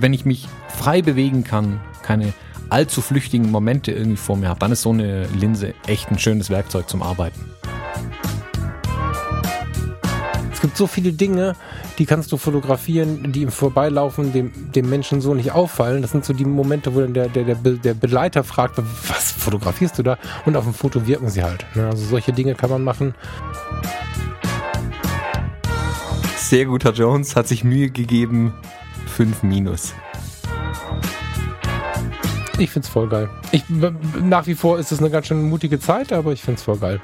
Wenn ich mich frei bewegen kann, keine allzu flüchtigen Momente irgendwie vor mir habe, dann ist so eine Linse echt ein schönes Werkzeug zum Arbeiten. Es gibt so viele Dinge, die kannst du fotografieren, die im Vorbeilaufen dem, dem Menschen so nicht auffallen. Das sind so die Momente, wo dann der, der, der, der Beleiter fragt, was fotografierst du da? Und auf dem Foto wirken sie halt. Ne? Also solche Dinge kann man machen. Sehr guter Jones, hat sich Mühe gegeben. 5 minus. Ich find's voll geil. Ich, nach wie vor ist es eine ganz schön mutige Zeit, aber ich find's voll geil.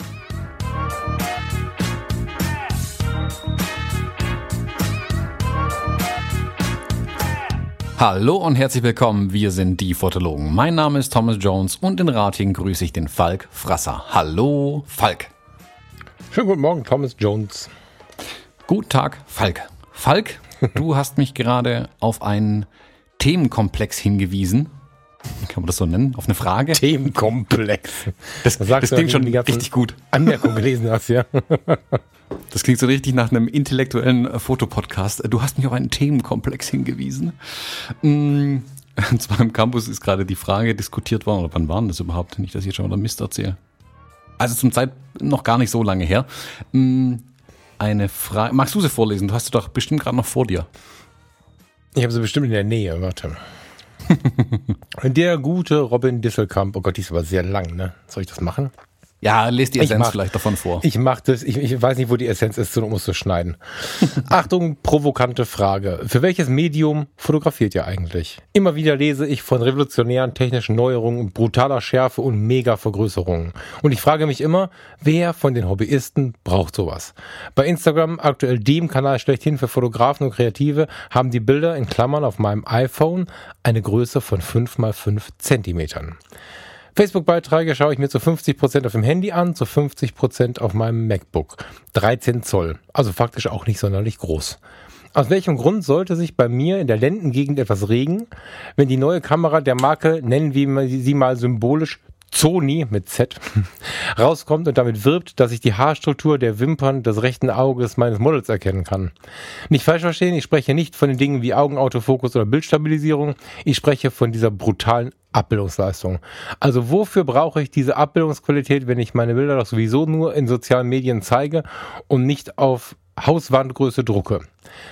Hallo und herzlich willkommen, wir sind die Fotologen. Mein Name ist Thomas Jones und in Rating grüße ich den Falk Frasser. Hallo, Falk. Schönen guten Morgen, Thomas Jones. Guten Tag, Falk. Falk, du hast mich gerade auf einen Themenkomplex hingewiesen. Kann man das so nennen? Auf eine Frage? Themenkomplex. Das, das, das klingt schon richtig gut. Anmerkung gelesen hast, ja. Das klingt so richtig nach einem intellektuellen äh, Fotopodcast. Du hast mich auf einen Themenkomplex hingewiesen. Mm, und zwar im Campus ist gerade die Frage diskutiert worden, oder wann waren das überhaupt? Nicht, dass ich jetzt schon wieder Mist erzähle. Also zum Zeit noch gar nicht so lange her. Mm, eine Frage. Magst du sie vorlesen? Du hast sie doch bestimmt gerade noch vor dir. Ich habe sie bestimmt in der Nähe, warte. der gute Robin Disselkamp, oh Gott, die ist aber sehr lang, ne? Soll ich das machen? Ja, lest die Essenz mach, vielleicht davon vor. Ich mach das, ich, ich weiß nicht, wo die Essenz ist, sondern muss so schneiden. Achtung, provokante Frage. Für welches Medium fotografiert ihr eigentlich? Immer wieder lese ich von revolutionären technischen Neuerungen, brutaler Schärfe und Mega-Vergrößerungen. Und ich frage mich immer, wer von den Hobbyisten braucht sowas? Bei Instagram, aktuell dem Kanal schlechthin für Fotografen und Kreative, haben die Bilder in Klammern auf meinem iPhone eine Größe von 5 mal 5 Zentimetern. Facebook-Beiträge schaue ich mir zu 50% auf dem Handy an, zu 50% auf meinem MacBook. 13 Zoll, also faktisch auch nicht sonderlich groß. Aus welchem Grund sollte sich bei mir in der Lendengegend etwas regen, wenn die neue Kamera der Marke, nennen wir sie mal symbolisch Sony mit Z rauskommt und damit wirbt, dass ich die Haarstruktur der Wimpern des rechten Auges meines Models erkennen kann. Nicht falsch verstehen, ich spreche nicht von den Dingen wie Augenautofokus oder Bildstabilisierung, ich spreche von dieser brutalen Abbildungsleistung. Also wofür brauche ich diese Abbildungsqualität, wenn ich meine Bilder doch sowieso nur in sozialen Medien zeige und nicht auf Hauswandgröße drucke.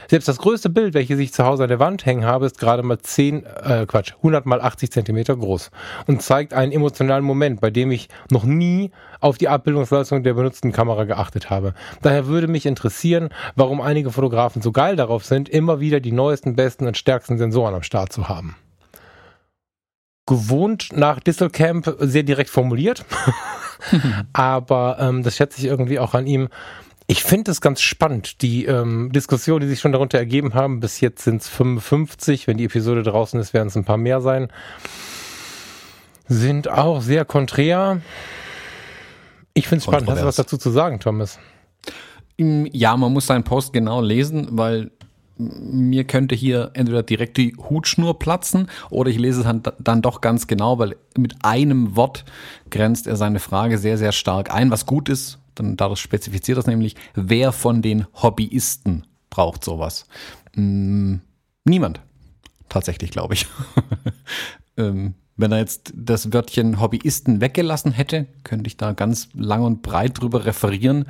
Selbst das größte Bild, welches ich zu Hause an der Wand hängen habe, ist gerade mal 10, äh, Quatsch, 100 mal 80 Zentimeter groß und zeigt einen emotionalen Moment, bei dem ich noch nie auf die Abbildungsleistung der benutzten Kamera geachtet habe. Daher würde mich interessieren, warum einige Fotografen so geil darauf sind, immer wieder die neuesten, besten und stärksten Sensoren am Start zu haben. Gewohnt nach Distelcamp sehr direkt formuliert, aber ähm, das schätze ich irgendwie auch an ihm ich finde es ganz spannend, die ähm, Diskussionen, die sich schon darunter ergeben haben. Bis jetzt sind es 55. Wenn die Episode draußen ist, werden es ein paar mehr sein. Sind auch sehr konträr. Ich finde es spannend. Hast du was dazu zu sagen, Thomas? Ja, man muss seinen Post genau lesen, weil mir könnte hier entweder direkt die Hutschnur platzen oder ich lese es dann doch ganz genau, weil mit einem Wort grenzt er seine Frage sehr, sehr stark ein, was gut ist, dann dadurch spezifiziert das nämlich, wer von den Hobbyisten braucht sowas. Hm, niemand. Tatsächlich, glaube ich. ähm, wenn er jetzt das Wörtchen Hobbyisten weggelassen hätte, könnte ich da ganz lang und breit drüber referieren,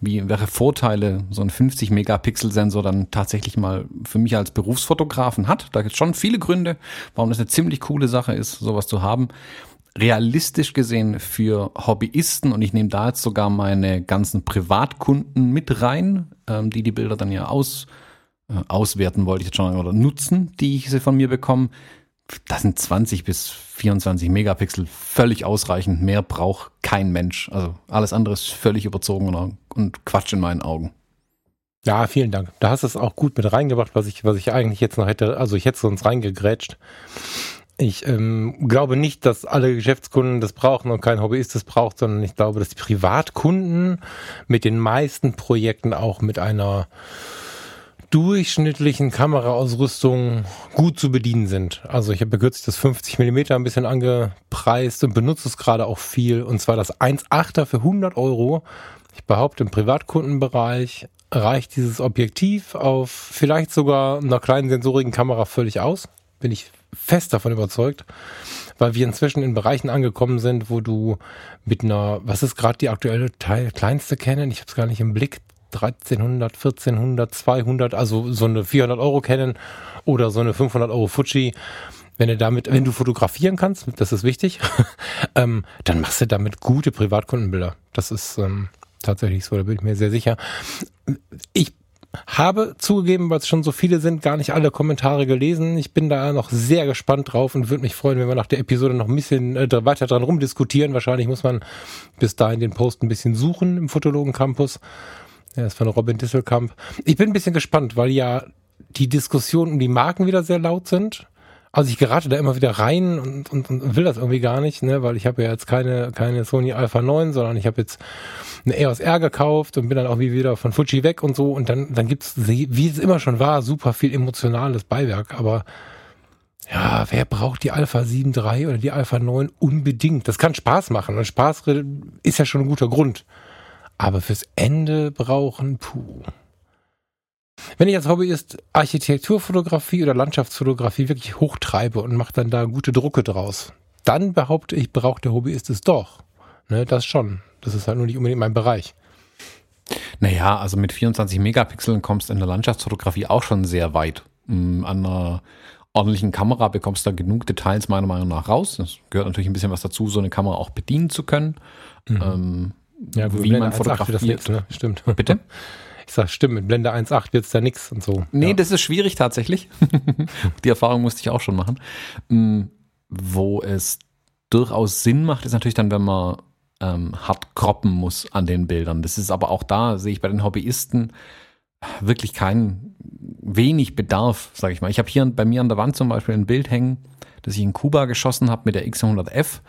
wie welche Vorteile so ein 50 Megapixel Sensor dann tatsächlich mal für mich als Berufsfotografen hat. Da gibt es schon viele Gründe, warum das eine ziemlich coole Sache ist, sowas zu haben realistisch gesehen für Hobbyisten und ich nehme da jetzt sogar meine ganzen Privatkunden mit rein, ähm, die die Bilder dann ja aus, äh, auswerten, wollte ich jetzt schon, oder nutzen, die ich sie von mir bekomme. Das sind 20 bis 24 Megapixel völlig ausreichend. Mehr braucht kein Mensch. Also alles andere ist völlig überzogen und Quatsch in meinen Augen. Ja, vielen Dank. Da hast du es auch gut mit reingebracht, was ich, was ich eigentlich jetzt noch hätte. Also ich hätte sonst reingegrätscht. Ich ähm, glaube nicht, dass alle Geschäftskunden das brauchen und kein Hobbyist das braucht, sondern ich glaube, dass die Privatkunden mit den meisten Projekten auch mit einer durchschnittlichen Kameraausrüstung gut zu bedienen sind. Also ich habe kürzlich das 50 Millimeter ein bisschen angepreist und benutze es gerade auch viel. Und zwar das 1.8er für 100 Euro. Ich behaupte, im Privatkundenbereich reicht dieses Objektiv auf vielleicht sogar einer kleinen sensorigen Kamera völlig aus. Bin ich fest davon überzeugt, weil wir inzwischen in Bereichen angekommen sind, wo du mit einer, was ist gerade die aktuelle Teil, kleinste Canon? Ich habe es gar nicht im Blick. 1300, 1400, 200, also so eine 400 Euro Canon oder so eine 500 Euro Fuji. Wenn du damit, wenn du fotografieren kannst, das ist wichtig, ähm, dann machst du damit gute Privatkundenbilder. Das ist ähm, tatsächlich so, da bin ich mir sehr sicher. Ich habe zugegeben, weil es schon so viele sind, gar nicht alle Kommentare gelesen. Ich bin da noch sehr gespannt drauf und würde mich freuen, wenn wir nach der Episode noch ein bisschen äh, weiter dran rumdiskutieren. Wahrscheinlich muss man bis dahin den Post ein bisschen suchen im Fotologen Campus. Der ist von Robin Disselkamp. Ich bin ein bisschen gespannt, weil ja die Diskussionen um die Marken wieder sehr laut sind. Also ich gerate da immer wieder rein und, und, und will das irgendwie gar nicht, ne, weil ich habe ja jetzt keine, keine Sony Alpha 9, sondern ich habe jetzt eine EOS R gekauft und bin dann auch wie wieder von Fuji weg und so und dann, dann gibt's, wie es immer schon war, super viel emotionales Beiwerk, aber ja, wer braucht die Alpha 7 III oder die Alpha 9 unbedingt? Das kann Spaß machen und Spaß ist ja schon ein guter Grund. Aber fürs Ende brauchen, puh. Wenn ich als Hobbyist Architekturfotografie oder Landschaftsfotografie wirklich hochtreibe und mache dann da gute Drucke draus, dann behaupte ich, braucht der Hobbyist es doch. Ne, das schon. Das ist halt nur nicht unbedingt mein Bereich. Naja, also mit 24 Megapixeln kommst du in der Landschaftsfotografie auch schon sehr weit. Mm, an einer ordentlichen Kamera bekommst du da genug Details meiner Meinung nach raus. Das gehört natürlich ein bisschen was dazu, so eine Kamera auch bedienen zu können. Mhm. Ähm, ja, wie man fotografiert. Das nix, ne? Stimmt. Bitte? Ich sag, stimmt, mit Blende 1.8 wird es da nix und so. Nee, ja. das ist schwierig tatsächlich. Die Erfahrung musste ich auch schon machen. Mm, wo es durchaus Sinn macht, ist natürlich dann, wenn man ähm, hart kroppen muss an den Bildern. Das ist aber auch da, sehe ich bei den Hobbyisten wirklich keinen, wenig Bedarf, sage ich mal. Ich habe hier bei mir an der Wand zum Beispiel ein Bild hängen, das ich in Kuba geschossen habe mit der X100F.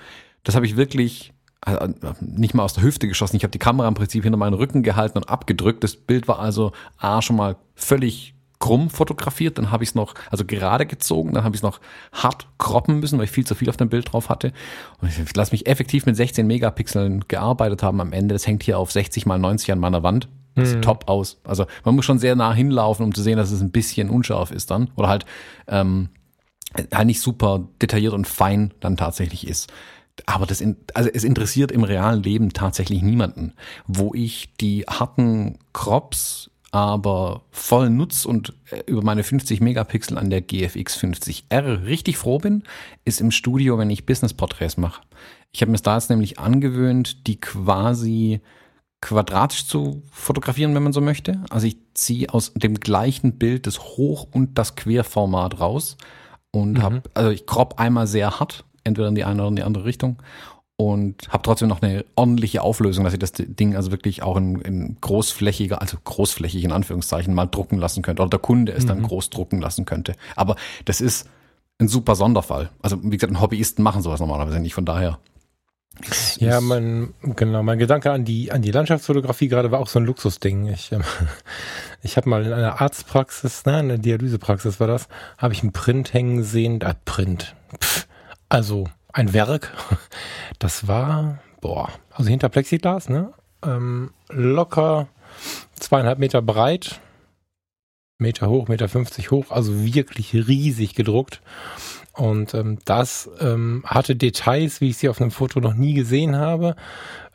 Das habe ich wirklich also nicht mal aus der Hüfte geschossen. Ich habe die Kamera im Prinzip hinter meinen Rücken gehalten und abgedrückt. Das Bild war also A schon mal völlig krumm fotografiert, dann habe ich es noch, also gerade gezogen, dann habe ich es noch hart kroppen müssen, weil ich viel zu viel auf dem Bild drauf hatte. Und ich lasse mich effektiv mit 16 Megapixeln gearbeitet haben am Ende. Das hängt hier auf 60 mal 90 an meiner Wand. Das sieht mhm. top aus. Also man muss schon sehr nah hinlaufen, um zu sehen, dass es ein bisschen unscharf ist dann. Oder halt ähm, halt nicht super detailliert und fein dann tatsächlich ist. Aber das, in, also es interessiert im realen Leben tatsächlich niemanden. Wo ich die harten Crops aber voll nutz und äh, über meine 50 Megapixel an der GFX 50R richtig froh bin, ist im Studio, wenn ich Business-Porträts mache. Ich habe mir da jetzt nämlich angewöhnt, die quasi quadratisch zu fotografieren, wenn man so möchte. Also ich ziehe aus dem gleichen Bild das Hoch- und das Querformat raus und mhm. habe, also ich crop einmal sehr hart entweder in die eine oder in die andere Richtung. Und habe trotzdem noch eine ordentliche Auflösung, dass ich das Ding also wirklich auch in, in großflächiger, also großflächig in Anführungszeichen, mal drucken lassen könnte. Oder der Kunde es mhm. dann groß drucken lassen könnte. Aber das ist ein super Sonderfall. Also wie gesagt, Hobbyisten machen sowas normalerweise nicht. Von daher ja, mein, genau, mein Gedanke an die, an die Landschaftsfotografie gerade war auch so ein Luxusding. Ich, ähm, ich habe mal in einer Arztpraxis, ne, in der Dialysepraxis war das, habe ich einen Print hängen sehen, da Print. Pff, also ein Werk, das war, boah, also hinter Plexiglas, ne? Ähm, locker zweieinhalb Meter breit, Meter hoch, Meter 50 hoch, also wirklich riesig gedruckt. Und ähm, das ähm, hatte Details, wie ich sie auf einem Foto noch nie gesehen habe,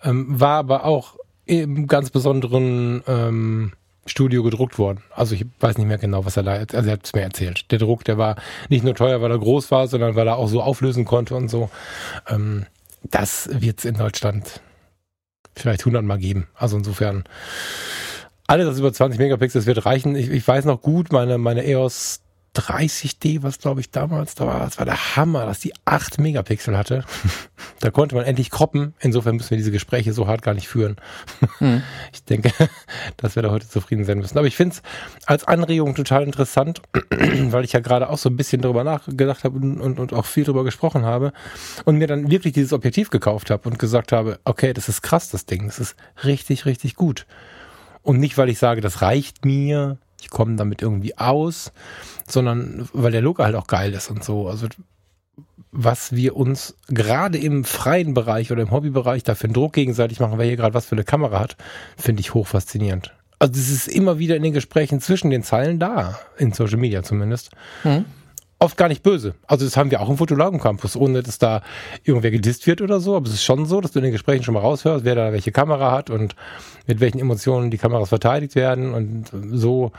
ähm, war aber auch im ganz besonderen ähm, Studio gedruckt worden. Also ich weiß nicht mehr genau, was er da, also er hat es mir erzählt. Der Druck, der war nicht nur teuer, weil er groß war, sondern weil er auch so auflösen konnte und so. Ähm, das wird es in Deutschland vielleicht 100 Mal geben. Also insofern, alles, was über 20 Megapixels wird reichen. Ich, ich weiß noch gut, meine, meine EOS 30D, was glaube ich damals da war, das war der Hammer, dass die 8 Megapixel hatte. da konnte man endlich kroppen. Insofern müssen wir diese Gespräche so hart gar nicht führen. Hm. Ich denke, dass wir da heute zufrieden sein müssen. Aber ich finde es als Anregung total interessant, weil ich ja gerade auch so ein bisschen darüber nachgedacht habe und, und, und auch viel darüber gesprochen habe und mir dann wirklich dieses Objektiv gekauft habe und gesagt habe, okay, das ist krass, das Ding. Das ist richtig, richtig gut. Und nicht, weil ich sage, das reicht mir, ich komme damit irgendwie aus, sondern weil der Look halt auch geil ist und so. Also was wir uns gerade im freien Bereich oder im Hobbybereich da für einen Druck gegenseitig machen, wer hier gerade was für eine Kamera hat, finde ich hochfaszinierend. Also es ist immer wieder in den Gesprächen zwischen den Zeilen da, in Social Media zumindest. Mhm. Oft gar nicht böse. Also das haben wir auch im Fotolagen-Campus, ohne dass da irgendwer gedisst wird oder so. Aber es ist schon so, dass du in den Gesprächen schon mal raushörst, wer da welche Kamera hat und mit welchen Emotionen die Kameras verteidigt werden und so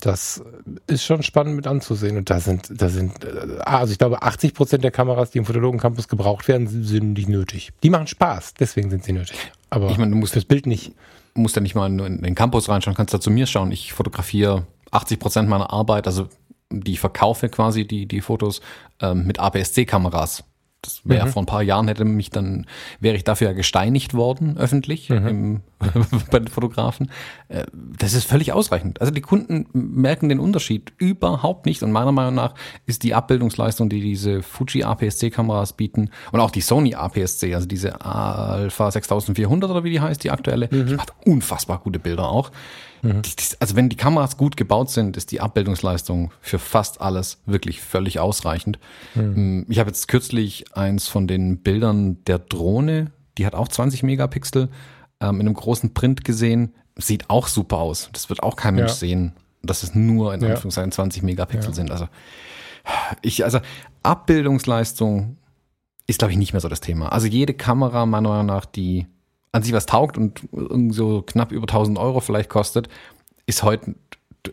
das ist schon spannend mit anzusehen. Und da sind, da sind, äh, also ich glaube, 80 Prozent der Kameras, die im Fotologen Campus gebraucht werden, sind nicht nötig. Die machen Spaß, deswegen sind sie nötig. Aber ich meine, du musst fürs Bild nicht. Musst ja nicht mal in den Campus reinschauen, kannst da zu mir schauen. Ich fotografiere 80 Prozent meiner Arbeit, also die ich verkaufe quasi, die, die Fotos, ähm, mit APS-C-Kameras. Das wäre mhm. vor ein paar Jahren hätte mich dann, wäre ich dafür ja gesteinigt worden, öffentlich, mhm. im, bei den Fotografen. Äh, das ist völlig ausreichend. Also die Kunden merken den Unterschied überhaupt nicht. Und meiner Meinung nach ist die Abbildungsleistung, die diese Fuji APS-C-Kameras bieten und auch die Sony APS-C, also diese Alpha 6400 oder wie die heißt, die aktuelle, mhm. die macht unfassbar gute Bilder auch. Mhm. Also wenn die Kameras gut gebaut sind, ist die Abbildungsleistung für fast alles wirklich völlig ausreichend. Mhm. Mm, ich habe jetzt kürzlich eins von den Bildern der Drohne, die hat auch 20 Megapixel, ähm, in einem großen Print gesehen. Sieht auch super aus. Das wird auch kein Mensch ja. sehen, dass es nur in Anführungszeichen 20 Megapixel ja. sind. Also ich, also Abbildungsleistung ist, glaube ich, nicht mehr so das Thema. Also jede Kamera, meiner Meinung nach, die an sich was taugt und so knapp über 1000 Euro vielleicht kostet, ist heute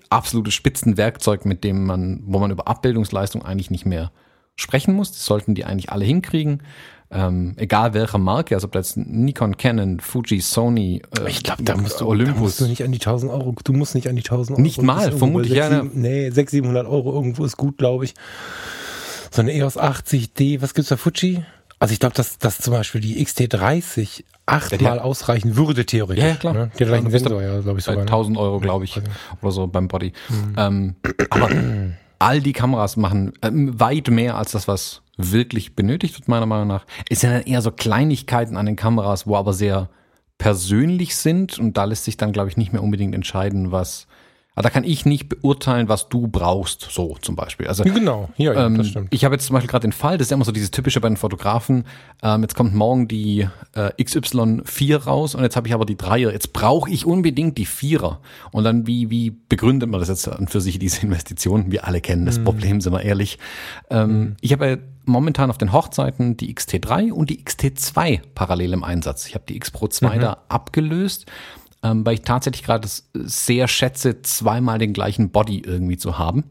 absolutes Spitzenwerkzeug, mit dem man, wo man über Abbildungsleistung eigentlich nicht mehr sprechen muss. Das sollten die eigentlich alle hinkriegen. Ähm, egal welcher Marke, also ob das Nikon, Canon, Fuji, Sony, äh, ich glaube, da musst du Olympus. Da musst du nicht an die 1000 Euro. Du musst nicht an die 1000 Euro. Nicht mal, vermutlich ja. Ne. Nee, 600, 700 Euro irgendwo ist gut, glaube ich. So eine EOS 80D, was gibt's da Fuji? Also ich glaube, dass, dass zum Beispiel die XT30 achtmal ja, ausreichen würde, theoretisch. Ja, ja klar. Ne? Der gleichen Sensor, ja, glaube ich sogar. 1000 ne? Euro, glaube ich, oder so beim Body. Mhm. Ähm, aber all die Kameras machen ähm, weit mehr als das, was wirklich benötigt wird, meiner Meinung nach. Es sind dann eher so Kleinigkeiten an den Kameras, wo aber sehr persönlich sind und da lässt sich dann, glaube ich, nicht mehr unbedingt entscheiden, was aber da kann ich nicht beurteilen, was du brauchst, so zum Beispiel. Also genau, ja, ja ähm, das stimmt. Ich habe jetzt zum Beispiel gerade den Fall, das ist ja immer so dieses typische bei den Fotografen. Ähm, jetzt kommt morgen die äh, XY4 raus und jetzt habe ich aber die Dreier. Jetzt brauche ich unbedingt die Vierer. Und dann wie wie begründet man das jetzt an für sich diese Investition? Wir alle kennen das mhm. Problem, sind wir ehrlich. Ähm, mhm. Ich habe ja momentan auf den Hochzeiten die XT3 und die XT2 parallel im Einsatz. Ich habe die X Pro 2 mhm. da abgelöst ähm, weil ich tatsächlich gerade sehr schätze, zweimal den gleichen Body irgendwie zu haben.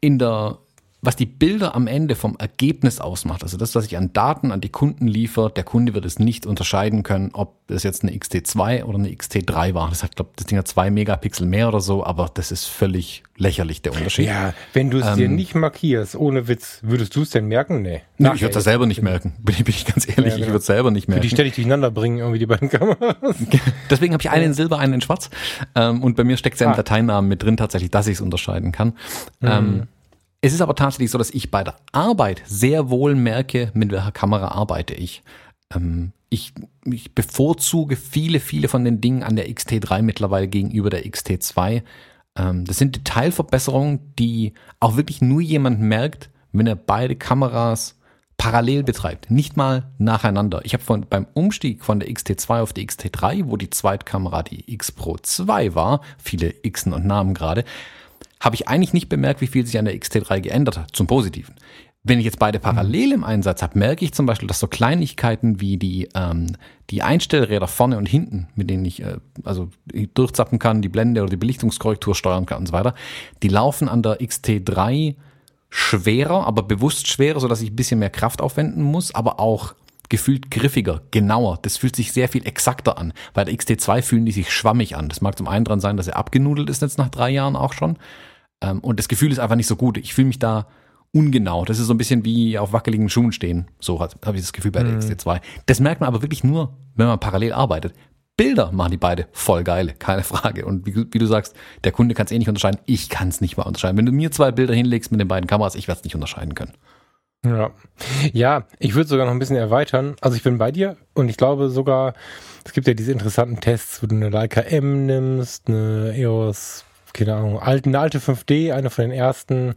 In der was die Bilder am Ende vom Ergebnis ausmacht, also das, was ich an Daten an die Kunden liefere, der Kunde wird es nicht unterscheiden können, ob es jetzt eine XT2 oder eine XT3 war. Das hat, glaube das Ding hat zwei Megapixel mehr oder so, aber das ist völlig lächerlich, der Unterschied. Ja, wenn du es ähm, dir nicht markierst, ohne Witz, würdest du es denn merken? Nee. nee ich würde es selber nicht merken, bin, bin ich ganz ehrlich, ja, genau. ich würde es selber nicht merken. Für die ständig durcheinander bringen, irgendwie die beiden Kameras. Deswegen habe ich einen in Silber, einen in Schwarz. Ähm, und bei mir steckt es ja im ah. Dateinamen mit drin tatsächlich, dass ich es unterscheiden kann. Mhm. Ähm, es ist aber tatsächlich so, dass ich bei der Arbeit sehr wohl merke, mit welcher Kamera arbeite ich. Ähm, ich, ich bevorzuge viele, viele von den Dingen an der XT3 mittlerweile gegenüber der XT2. Ähm, das sind Detailverbesserungen, die auch wirklich nur jemand merkt, wenn er beide Kameras parallel betreibt, nicht mal nacheinander. Ich habe von beim Umstieg von der XT2 auf die XT3, wo die Zweitkamera die X Pro 2 war, viele Xen und Namen gerade, habe ich eigentlich nicht bemerkt, wie viel sich an der XT3 geändert hat, zum Positiven. Wenn ich jetzt beide parallel im Einsatz habe, merke ich zum Beispiel, dass so Kleinigkeiten wie die, ähm, die Einstellräder vorne und hinten, mit denen ich äh, also durchzappen kann, die Blende oder die Belichtungskorrektur steuern kann und so weiter, die laufen an der XT3 schwerer, aber bewusst schwerer, sodass ich ein bisschen mehr Kraft aufwenden muss, aber auch gefühlt griffiger, genauer. Das fühlt sich sehr viel exakter an. Bei der XT2 fühlen die sich schwammig an. Das mag zum einen dran sein, dass er abgenudelt ist jetzt nach drei Jahren auch schon. Ähm, und das Gefühl ist einfach nicht so gut. Ich fühle mich da ungenau. Das ist so ein bisschen wie auf wackeligen Schuhen stehen. So habe ich das Gefühl bei der mhm. XT2. Das merkt man aber wirklich nur, wenn man parallel arbeitet. Bilder machen die beide voll geile, keine Frage. Und wie, wie du sagst, der Kunde kann es eh nicht unterscheiden. Ich kann es nicht mal unterscheiden. Wenn du mir zwei Bilder hinlegst mit den beiden Kameras, ich werde es nicht unterscheiden können. Ja. Ja, ich würde sogar noch ein bisschen erweitern. Also ich bin bei dir und ich glaube sogar, es gibt ja diese interessanten Tests, wo du eine Leica M nimmst, eine EOS, keine Ahnung, eine alte 5D, eine von den ersten.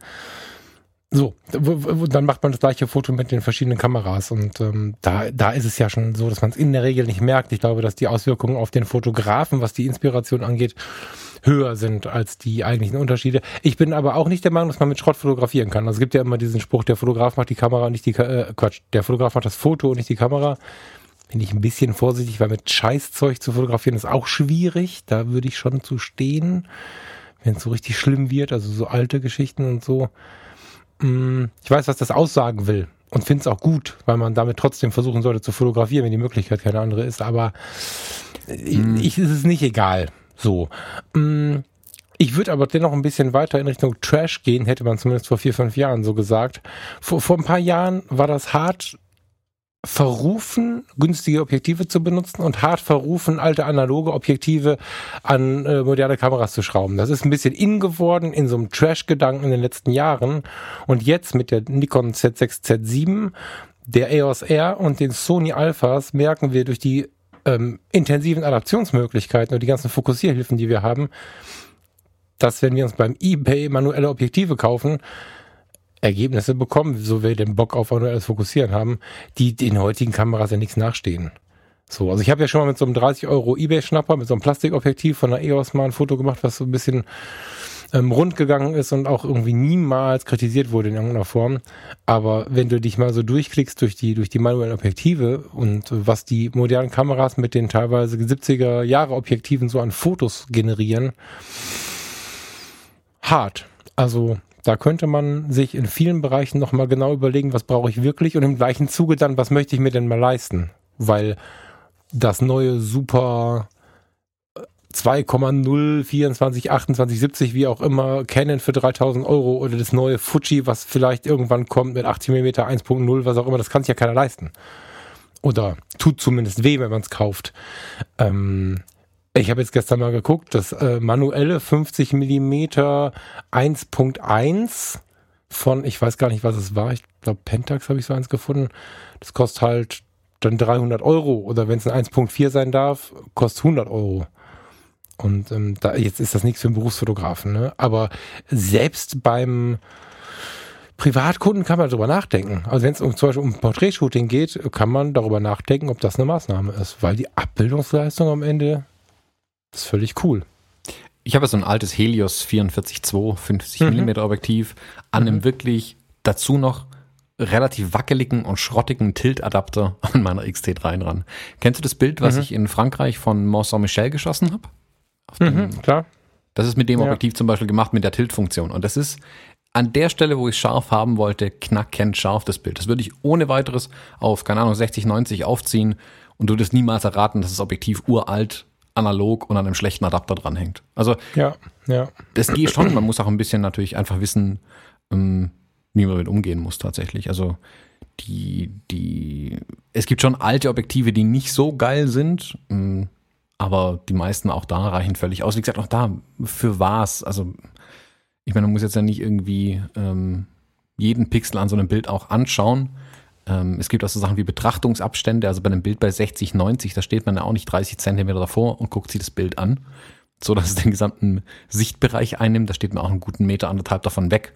So, dann macht man das gleiche Foto mit den verschiedenen Kameras und ähm, da, da ist es ja schon so, dass man es in der Regel nicht merkt. Ich glaube, dass die Auswirkungen auf den Fotografen, was die Inspiration angeht, höher sind als die eigentlichen Unterschiede. Ich bin aber auch nicht der Meinung, dass man mit Schrott fotografieren kann. Also es gibt ja immer diesen Spruch, der Fotograf macht die Kamera und nicht die, äh, Quatsch, der Fotograf macht das Foto und nicht die Kamera. Bin ich ein bisschen vorsichtig, weil mit Scheißzeug zu fotografieren ist auch schwierig. Da würde ich schon zu stehen, wenn es so richtig schlimm wird, also so alte Geschichten und so. Mm, ich weiß, was das aussagen will und finde es auch gut, weil man damit trotzdem versuchen sollte zu fotografieren, wenn die Möglichkeit keine andere ist. Aber mm. ich, ist es nicht egal. So. Mm, ich würde aber dennoch ein bisschen weiter in Richtung Trash gehen, hätte man zumindest vor vier, fünf Jahren so gesagt. Vor, vor ein paar Jahren war das hart verrufen, günstige Objektive zu benutzen und hart verrufen, alte analoge Objektive an äh, moderne Kameras zu schrauben. Das ist ein bisschen in geworden in so einem Trash-Gedanken in den letzten Jahren. Und jetzt mit der Nikon Z6, Z7, der EOS R und den Sony Alphas merken wir durch die ähm, intensiven Adaptionsmöglichkeiten und die ganzen Fokussierhilfen, die wir haben, dass wenn wir uns beim eBay manuelle Objektive kaufen, Ergebnisse bekommen, so wir den Bock auf manuelles Fokussieren haben, die den heutigen Kameras ja nichts nachstehen. So, also ich habe ja schon mal mit so einem 30 Euro eBay-Schnapper, mit so einem Plastikobjektiv von der EOS mal ein Foto gemacht, was so ein bisschen ähm, rund gegangen ist und auch irgendwie niemals kritisiert wurde in irgendeiner Form. Aber wenn du dich mal so durchklickst durch die, durch die manuellen Objektive und was die modernen Kameras mit den teilweise 70er Jahre Objektiven so an Fotos generieren, hart. Also da könnte man sich in vielen Bereichen nochmal genau überlegen, was brauche ich wirklich und im gleichen Zuge dann, was möchte ich mir denn mal leisten? Weil das neue super 2,0, 24, 28, 70, wie auch immer, Canon für 3000 Euro oder das neue Fuji, was vielleicht irgendwann kommt mit 80 mm 1.0, was auch immer, das kann sich ja keiner leisten. Oder tut zumindest weh, wenn man es kauft. Ähm, ich habe jetzt gestern mal geguckt, das äh, manuelle 50 mm 1.1 von, ich weiß gar nicht, was es war, ich glaube Pentax habe ich so eins gefunden. Das kostet halt dann 300 Euro oder wenn es ein 1.4 sein darf, kostet 100 Euro. Und ähm, da, jetzt ist das nichts für einen Berufsfotografen, ne? Aber selbst beim Privatkunden kann man darüber nachdenken. Also wenn es um, zum Beispiel um Porträtshooting geht, kann man darüber nachdenken, ob das eine Maßnahme ist, weil die Abbildungsleistung am Ende ist völlig cool. Ich habe so ein altes Helios 44-2 50 mhm. mm Objektiv an einem mhm. wirklich dazu noch relativ wackeligen und schrottigen Tilt-Adapter an meiner XT3 ran. Kennst du das Bild, was mhm. ich in Frankreich von Mont Saint-Michel geschossen habe? Mhm, klar. Das ist mit dem Objektiv ja. zum Beispiel gemacht mit der Tilt-Funktion. Und das ist an der Stelle, wo ich scharf haben wollte, knackend scharf das Bild. Das würde ich ohne weiteres auf, keine Ahnung, 60, 90 aufziehen und du würdest niemals erraten, dass das Objektiv uralt, analog und an einem schlechten Adapter dranhängt. Also, ja, ja. das geht schon. Man muss auch ein bisschen natürlich einfach wissen, ähm, wie man damit umgehen muss tatsächlich. Also, die, die, es gibt schon alte Objektive, die nicht so geil sind. Ähm, aber die meisten auch da reichen völlig aus. Wie gesagt, auch da, für was? Also, ich meine, man muss jetzt ja nicht irgendwie ähm, jeden Pixel an so einem Bild auch anschauen. Ähm, es gibt auch so Sachen wie Betrachtungsabstände. Also bei einem Bild bei 60, 90, da steht man ja auch nicht 30 Zentimeter davor und guckt sich das Bild an, so dass es den gesamten Sichtbereich einnimmt. Da steht man auch einen guten Meter, anderthalb davon weg.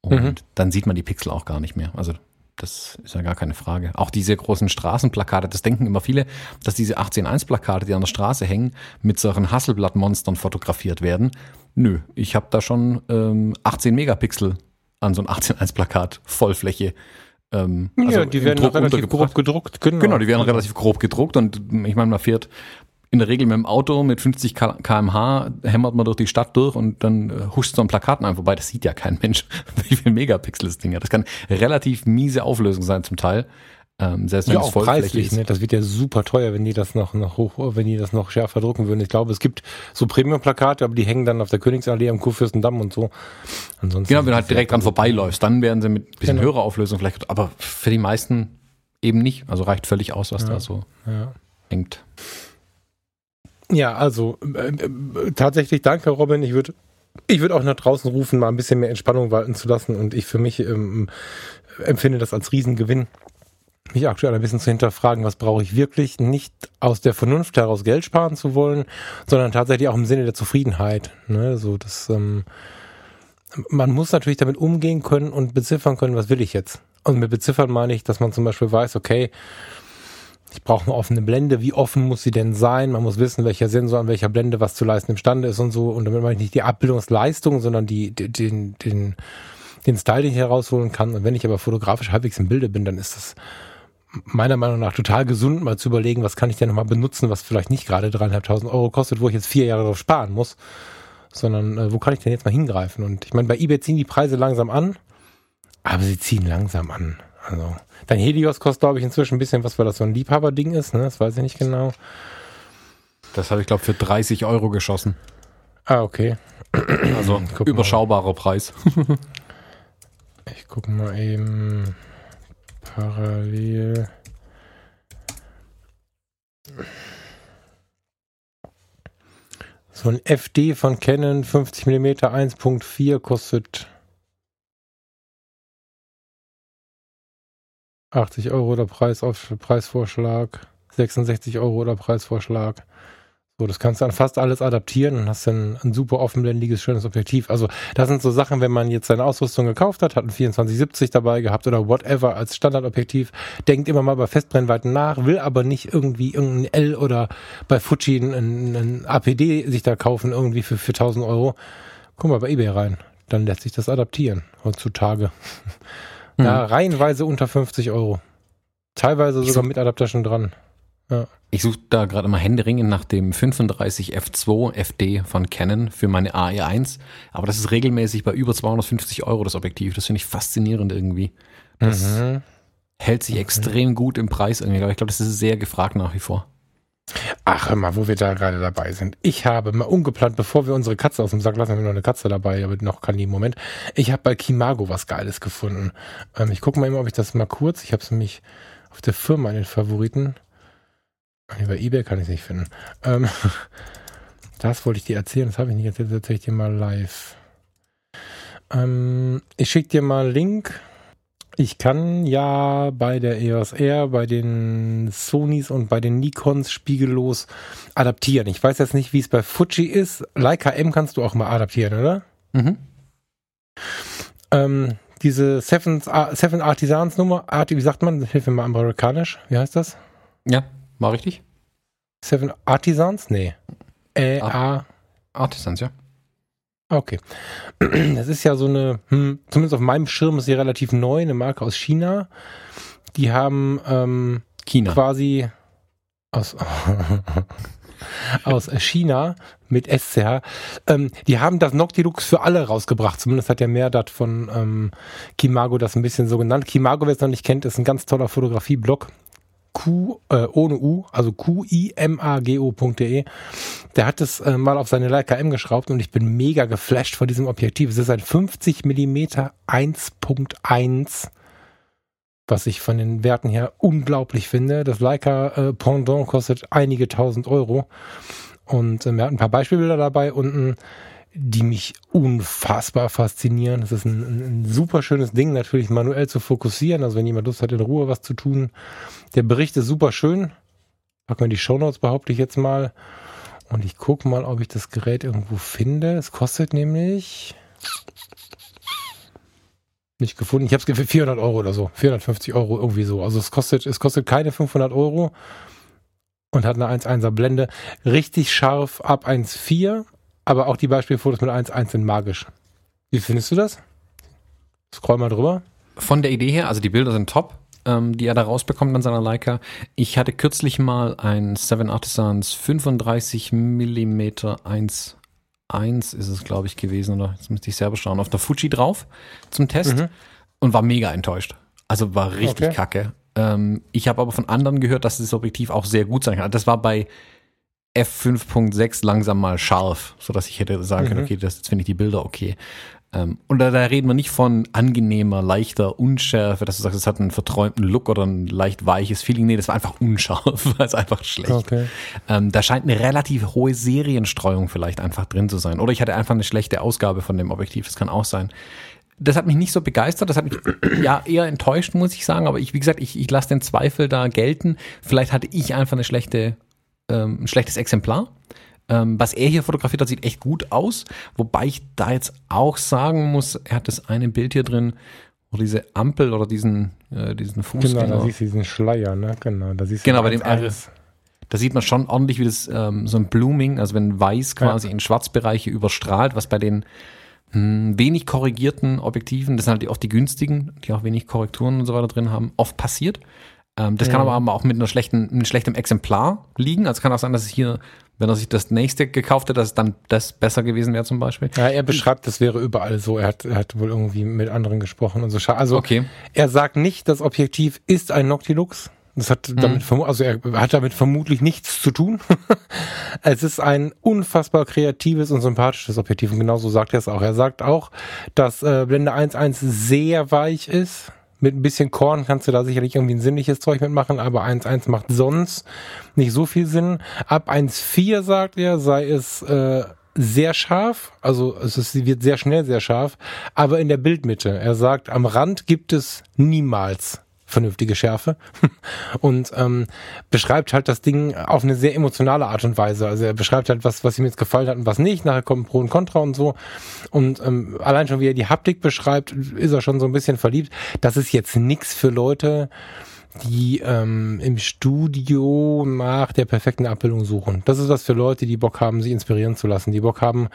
Und mhm. dann sieht man die Pixel auch gar nicht mehr. Also das ist ja gar keine Frage. Auch diese großen Straßenplakate, das denken immer viele, dass diese 18.1-Plakate, die an der Straße hängen, mit solchen Hasselblatt-Monstern fotografiert werden. Nö, ich habe da schon ähm, 18 Megapixel an so ein 18.1-Plakat, Vollfläche. Ähm, also ja, die werden relativ grob gedruckt. Genau. genau, die werden relativ grob gedruckt und ich meine, man fährt in der Regel mit dem Auto mit 50 kmh hämmert man durch die Stadt durch und dann äh, huscht so ein Plakat an vorbei. Das sieht ja kein Mensch, wie viel Megapixel das Ding hat. Das kann relativ miese Auflösung sein zum Teil. Ähm, selbst wenn ja, es auch preislich, ne? Das wird ja super teuer, wenn die das noch, noch hoch, wenn die das noch schärfer drucken würden. Ich glaube, es gibt so Premium-Plakate, aber die hängen dann auf der Königsallee am Kurfürstendamm und so. Ansonsten genau, wenn du halt direkt dran vorbeiläufst, dann werden sie mit bisschen genau. höherer Auflösung vielleicht, aber für die meisten eben nicht. Also reicht völlig aus, was ja. da so ja. hängt. Ja, also äh, äh, tatsächlich danke, Robin. Ich würde ich würde auch nach draußen rufen, mal ein bisschen mehr Entspannung walten zu lassen und ich für mich ähm, empfinde das als Riesengewinn, mich aktuell ein bisschen zu hinterfragen, was brauche ich wirklich, nicht aus der Vernunft heraus Geld sparen zu wollen, sondern tatsächlich auch im Sinne der Zufriedenheit. Ne? So, das, ähm, man muss natürlich damit umgehen können und beziffern können, was will ich jetzt. Und mit beziffern meine ich, dass man zum Beispiel weiß, okay, ich brauche eine offene Blende. Wie offen muss sie denn sein? Man muss wissen, welcher Sensor an welcher Blende was zu leisten imstande ist und so. Und damit meine ich nicht die Abbildungsleistung, sondern die, den, den, den Style, den ich herausholen kann. Und wenn ich aber fotografisch halbwegs im Bilde bin, dann ist das meiner Meinung nach total gesund, mal zu überlegen, was kann ich denn nochmal benutzen, was vielleicht nicht gerade dreieinhalbtausend Euro kostet, wo ich jetzt vier Jahre drauf sparen muss, sondern äh, wo kann ich denn jetzt mal hingreifen? Und ich meine, bei eBay ziehen die Preise langsam an, aber sie ziehen langsam an. Also, dein Helios kostet, glaube ich, inzwischen ein bisschen was, weil das so ein Liebhaberding ist, ne? Das weiß ich nicht genau. Das habe ich, glaube für 30 Euro geschossen. Ah, okay. Also überschaubarer Preis. ich gucke mal eben parallel. So ein FD von Canon 50 mm 1.4 kostet 80 Euro oder Preis auf, Preisvorschlag, 66 Euro oder Preisvorschlag. So, das kannst du an fast alles adaptieren und hast dann ein super offenblendiges, schönes Objektiv. Also, das sind so Sachen, wenn man jetzt seine Ausrüstung gekauft hat, hat ein 2470 dabei gehabt oder whatever als Standardobjektiv, denkt immer mal bei Festbrennweiten nach, will aber nicht irgendwie irgendein L oder bei Fuji ein, ein APD sich da kaufen, irgendwie für 4000 Euro. Guck mal bei eBay rein. Dann lässt sich das adaptieren heutzutage. Mhm. Ja, reihenweise unter 50 Euro. Teilweise sogar mit Adapter schon dran. Ja. Ich suche da gerade immer händeringend nach dem 35 F2 FD von Canon für meine AE1. Aber das ist regelmäßig bei über 250 Euro das Objektiv. Das finde ich faszinierend irgendwie. Das mhm. hält sich extrem gut im Preis irgendwie. Aber ich glaube, das ist sehr gefragt nach wie vor. Ach, hör mal, wo wir da gerade dabei sind. Ich habe mal ungeplant, bevor wir unsere Katze aus dem Sack lassen, haben wir noch eine Katze dabei, aber noch kein im Moment. Ich habe bei Kimago was Geiles gefunden. Ähm, ich gucke mal immer, ob ich das mal kurz, ich habe es nämlich auf der Firma in den Favoriten. Bei Ebay kann ich es nicht finden. Ähm, das wollte ich dir erzählen, das habe ich nicht erzählt, das erzähle ich dir mal live. Ähm, ich schicke dir mal einen Link ich kann ja bei der EOS R, bei den Sonys und bei den Nikons spiegellos adaptieren. Ich weiß jetzt nicht, wie es bei Fuji ist. Leica M kannst du auch mal adaptieren, oder? Mhm. Ähm, diese Seven, Seven Artisans Nummer, Art, wie sagt man? Hilf mir mal amerikanisch. Wie heißt das? Ja, war richtig. Seven Artisans? Nee. Äh, A. Artisans, ja. Okay. Das ist ja so eine, hm, zumindest auf meinem Schirm ist sie relativ neu, eine Marke aus China. Die haben ähm, China. quasi aus, aus China mit SCH. Ähm, die haben das Noctilux für alle rausgebracht. Zumindest hat der Mehrdat von ähm, Kimago das ein bisschen so genannt. Kimago, wer es noch nicht kennt, ist ein ganz toller Fotografie-Blog. Q, äh, ohne U, also Q-I-M-A-G-O.de. Der hat es äh, mal auf seine Leica M geschraubt und ich bin mega geflasht vor diesem Objektiv. Es ist ein 50 Millimeter 1.1, was ich von den Werten her unglaublich finde. Das Leica äh, Pendant kostet einige tausend Euro. Und äh, er hat ein paar Beispielbilder dabei unten die mich unfassbar faszinieren. Das ist ein, ein, super schönes Ding, natürlich manuell zu fokussieren. Also wenn jemand Lust hat, in Ruhe was zu tun. Der Bericht ist super schön. Packen wir die Shownotes, behaupte ich jetzt mal. Und ich gucke mal, ob ich das Gerät irgendwo finde. Es kostet nämlich nicht gefunden. Ich habe es für 400 Euro oder so. 450 Euro irgendwie so. Also es kostet, es kostet keine 500 Euro und hat eine 1.1er Blende. Richtig scharf ab 1.4 aber auch die Beispielfotos mit 1.1 sind magisch. Wie findest du das? Scroll mal drüber. Von der Idee her, also die Bilder sind top, ähm, die er da rausbekommt an seiner Leica. Ich hatte kürzlich mal ein Seven Artisans 35 mm 1.1 ist es, glaube ich, gewesen, oder jetzt müsste ich selber schauen, auf der Fuji drauf zum Test mhm. und war mega enttäuscht. Also war richtig okay. kacke. Ähm, ich habe aber von anderen gehört, dass das Objektiv auch sehr gut sein kann. Das war bei F5.6 langsam mal scharf, sodass ich hätte sagen können, mhm. okay, das, jetzt finde ich die Bilder okay. Ähm, und da, da, reden wir nicht von angenehmer, leichter Unschärfe, dass du sagst, es hat einen verträumten Look oder ein leicht weiches Feeling. Nee, das war einfach unscharf, war es einfach schlecht. Okay. Ähm, da scheint eine relativ hohe Serienstreuung vielleicht einfach drin zu sein. Oder ich hatte einfach eine schlechte Ausgabe von dem Objektiv, das kann auch sein. das hat mich nicht so begeistert, das hat mich ja eher enttäuscht, muss ich sagen. Aber ich, wie gesagt, ich, ich lasse den Zweifel da gelten. Vielleicht hatte ich einfach eine schlechte, ähm, ein schlechtes Exemplar. Ähm, was er hier fotografiert hat, sieht echt gut aus. Wobei ich da jetzt auch sagen muss, er hat das eine Bild hier drin, wo diese Ampel oder diesen, äh, diesen Fußgänger. Genau, da siehst du diesen Schleier, ne? Genau, da siehst du genau, bei dem R. Da sieht man schon ordentlich, wie das ähm, so ein Blooming, also wenn Weiß quasi ja. in Schwarzbereiche überstrahlt, was bei den mh, hm, wenig korrigierten Objektiven, das sind halt oft die günstigen, die auch wenig Korrekturen und so weiter drin haben, oft passiert. Ähm, das ja. kann aber auch mit einer schlechten, einem schlechten Exemplar liegen. Also kann auch sein, dass es hier wenn er sich das nächste gekauft hätte, dass dann das besser gewesen wäre zum Beispiel. Ja, er beschreibt, das wäre überall so. Er hat, er hat wohl irgendwie mit anderen gesprochen und so. Also okay. er sagt nicht, das Objektiv ist ein Noctilux. Das hat mhm. damit, also er hat damit vermutlich nichts zu tun. es ist ein unfassbar kreatives und sympathisches Objektiv und genauso sagt er es auch. Er sagt auch, dass äh, Blende 1.1 sehr weich ist mit ein bisschen Korn kannst du da sicherlich irgendwie ein sinnliches Zeug mitmachen, aber 1.1 macht sonst nicht so viel Sinn. Ab 1.4 sagt er, sei es äh, sehr scharf, also es ist, wird sehr schnell sehr scharf, aber in der Bildmitte. Er sagt, am Rand gibt es niemals vernünftige Schärfe und ähm, beschreibt halt das Ding auf eine sehr emotionale Art und Weise. Also er beschreibt halt, was, was ihm jetzt gefallen hat und was nicht. Nachher kommen Pro und Contra und so. Und ähm, allein schon, wie er die Haptik beschreibt, ist er schon so ein bisschen verliebt. Das ist jetzt nichts für Leute, die ähm, im Studio nach der perfekten Abbildung suchen. Das ist was für Leute, die Bock haben, sich inspirieren zu lassen, die Bock haben,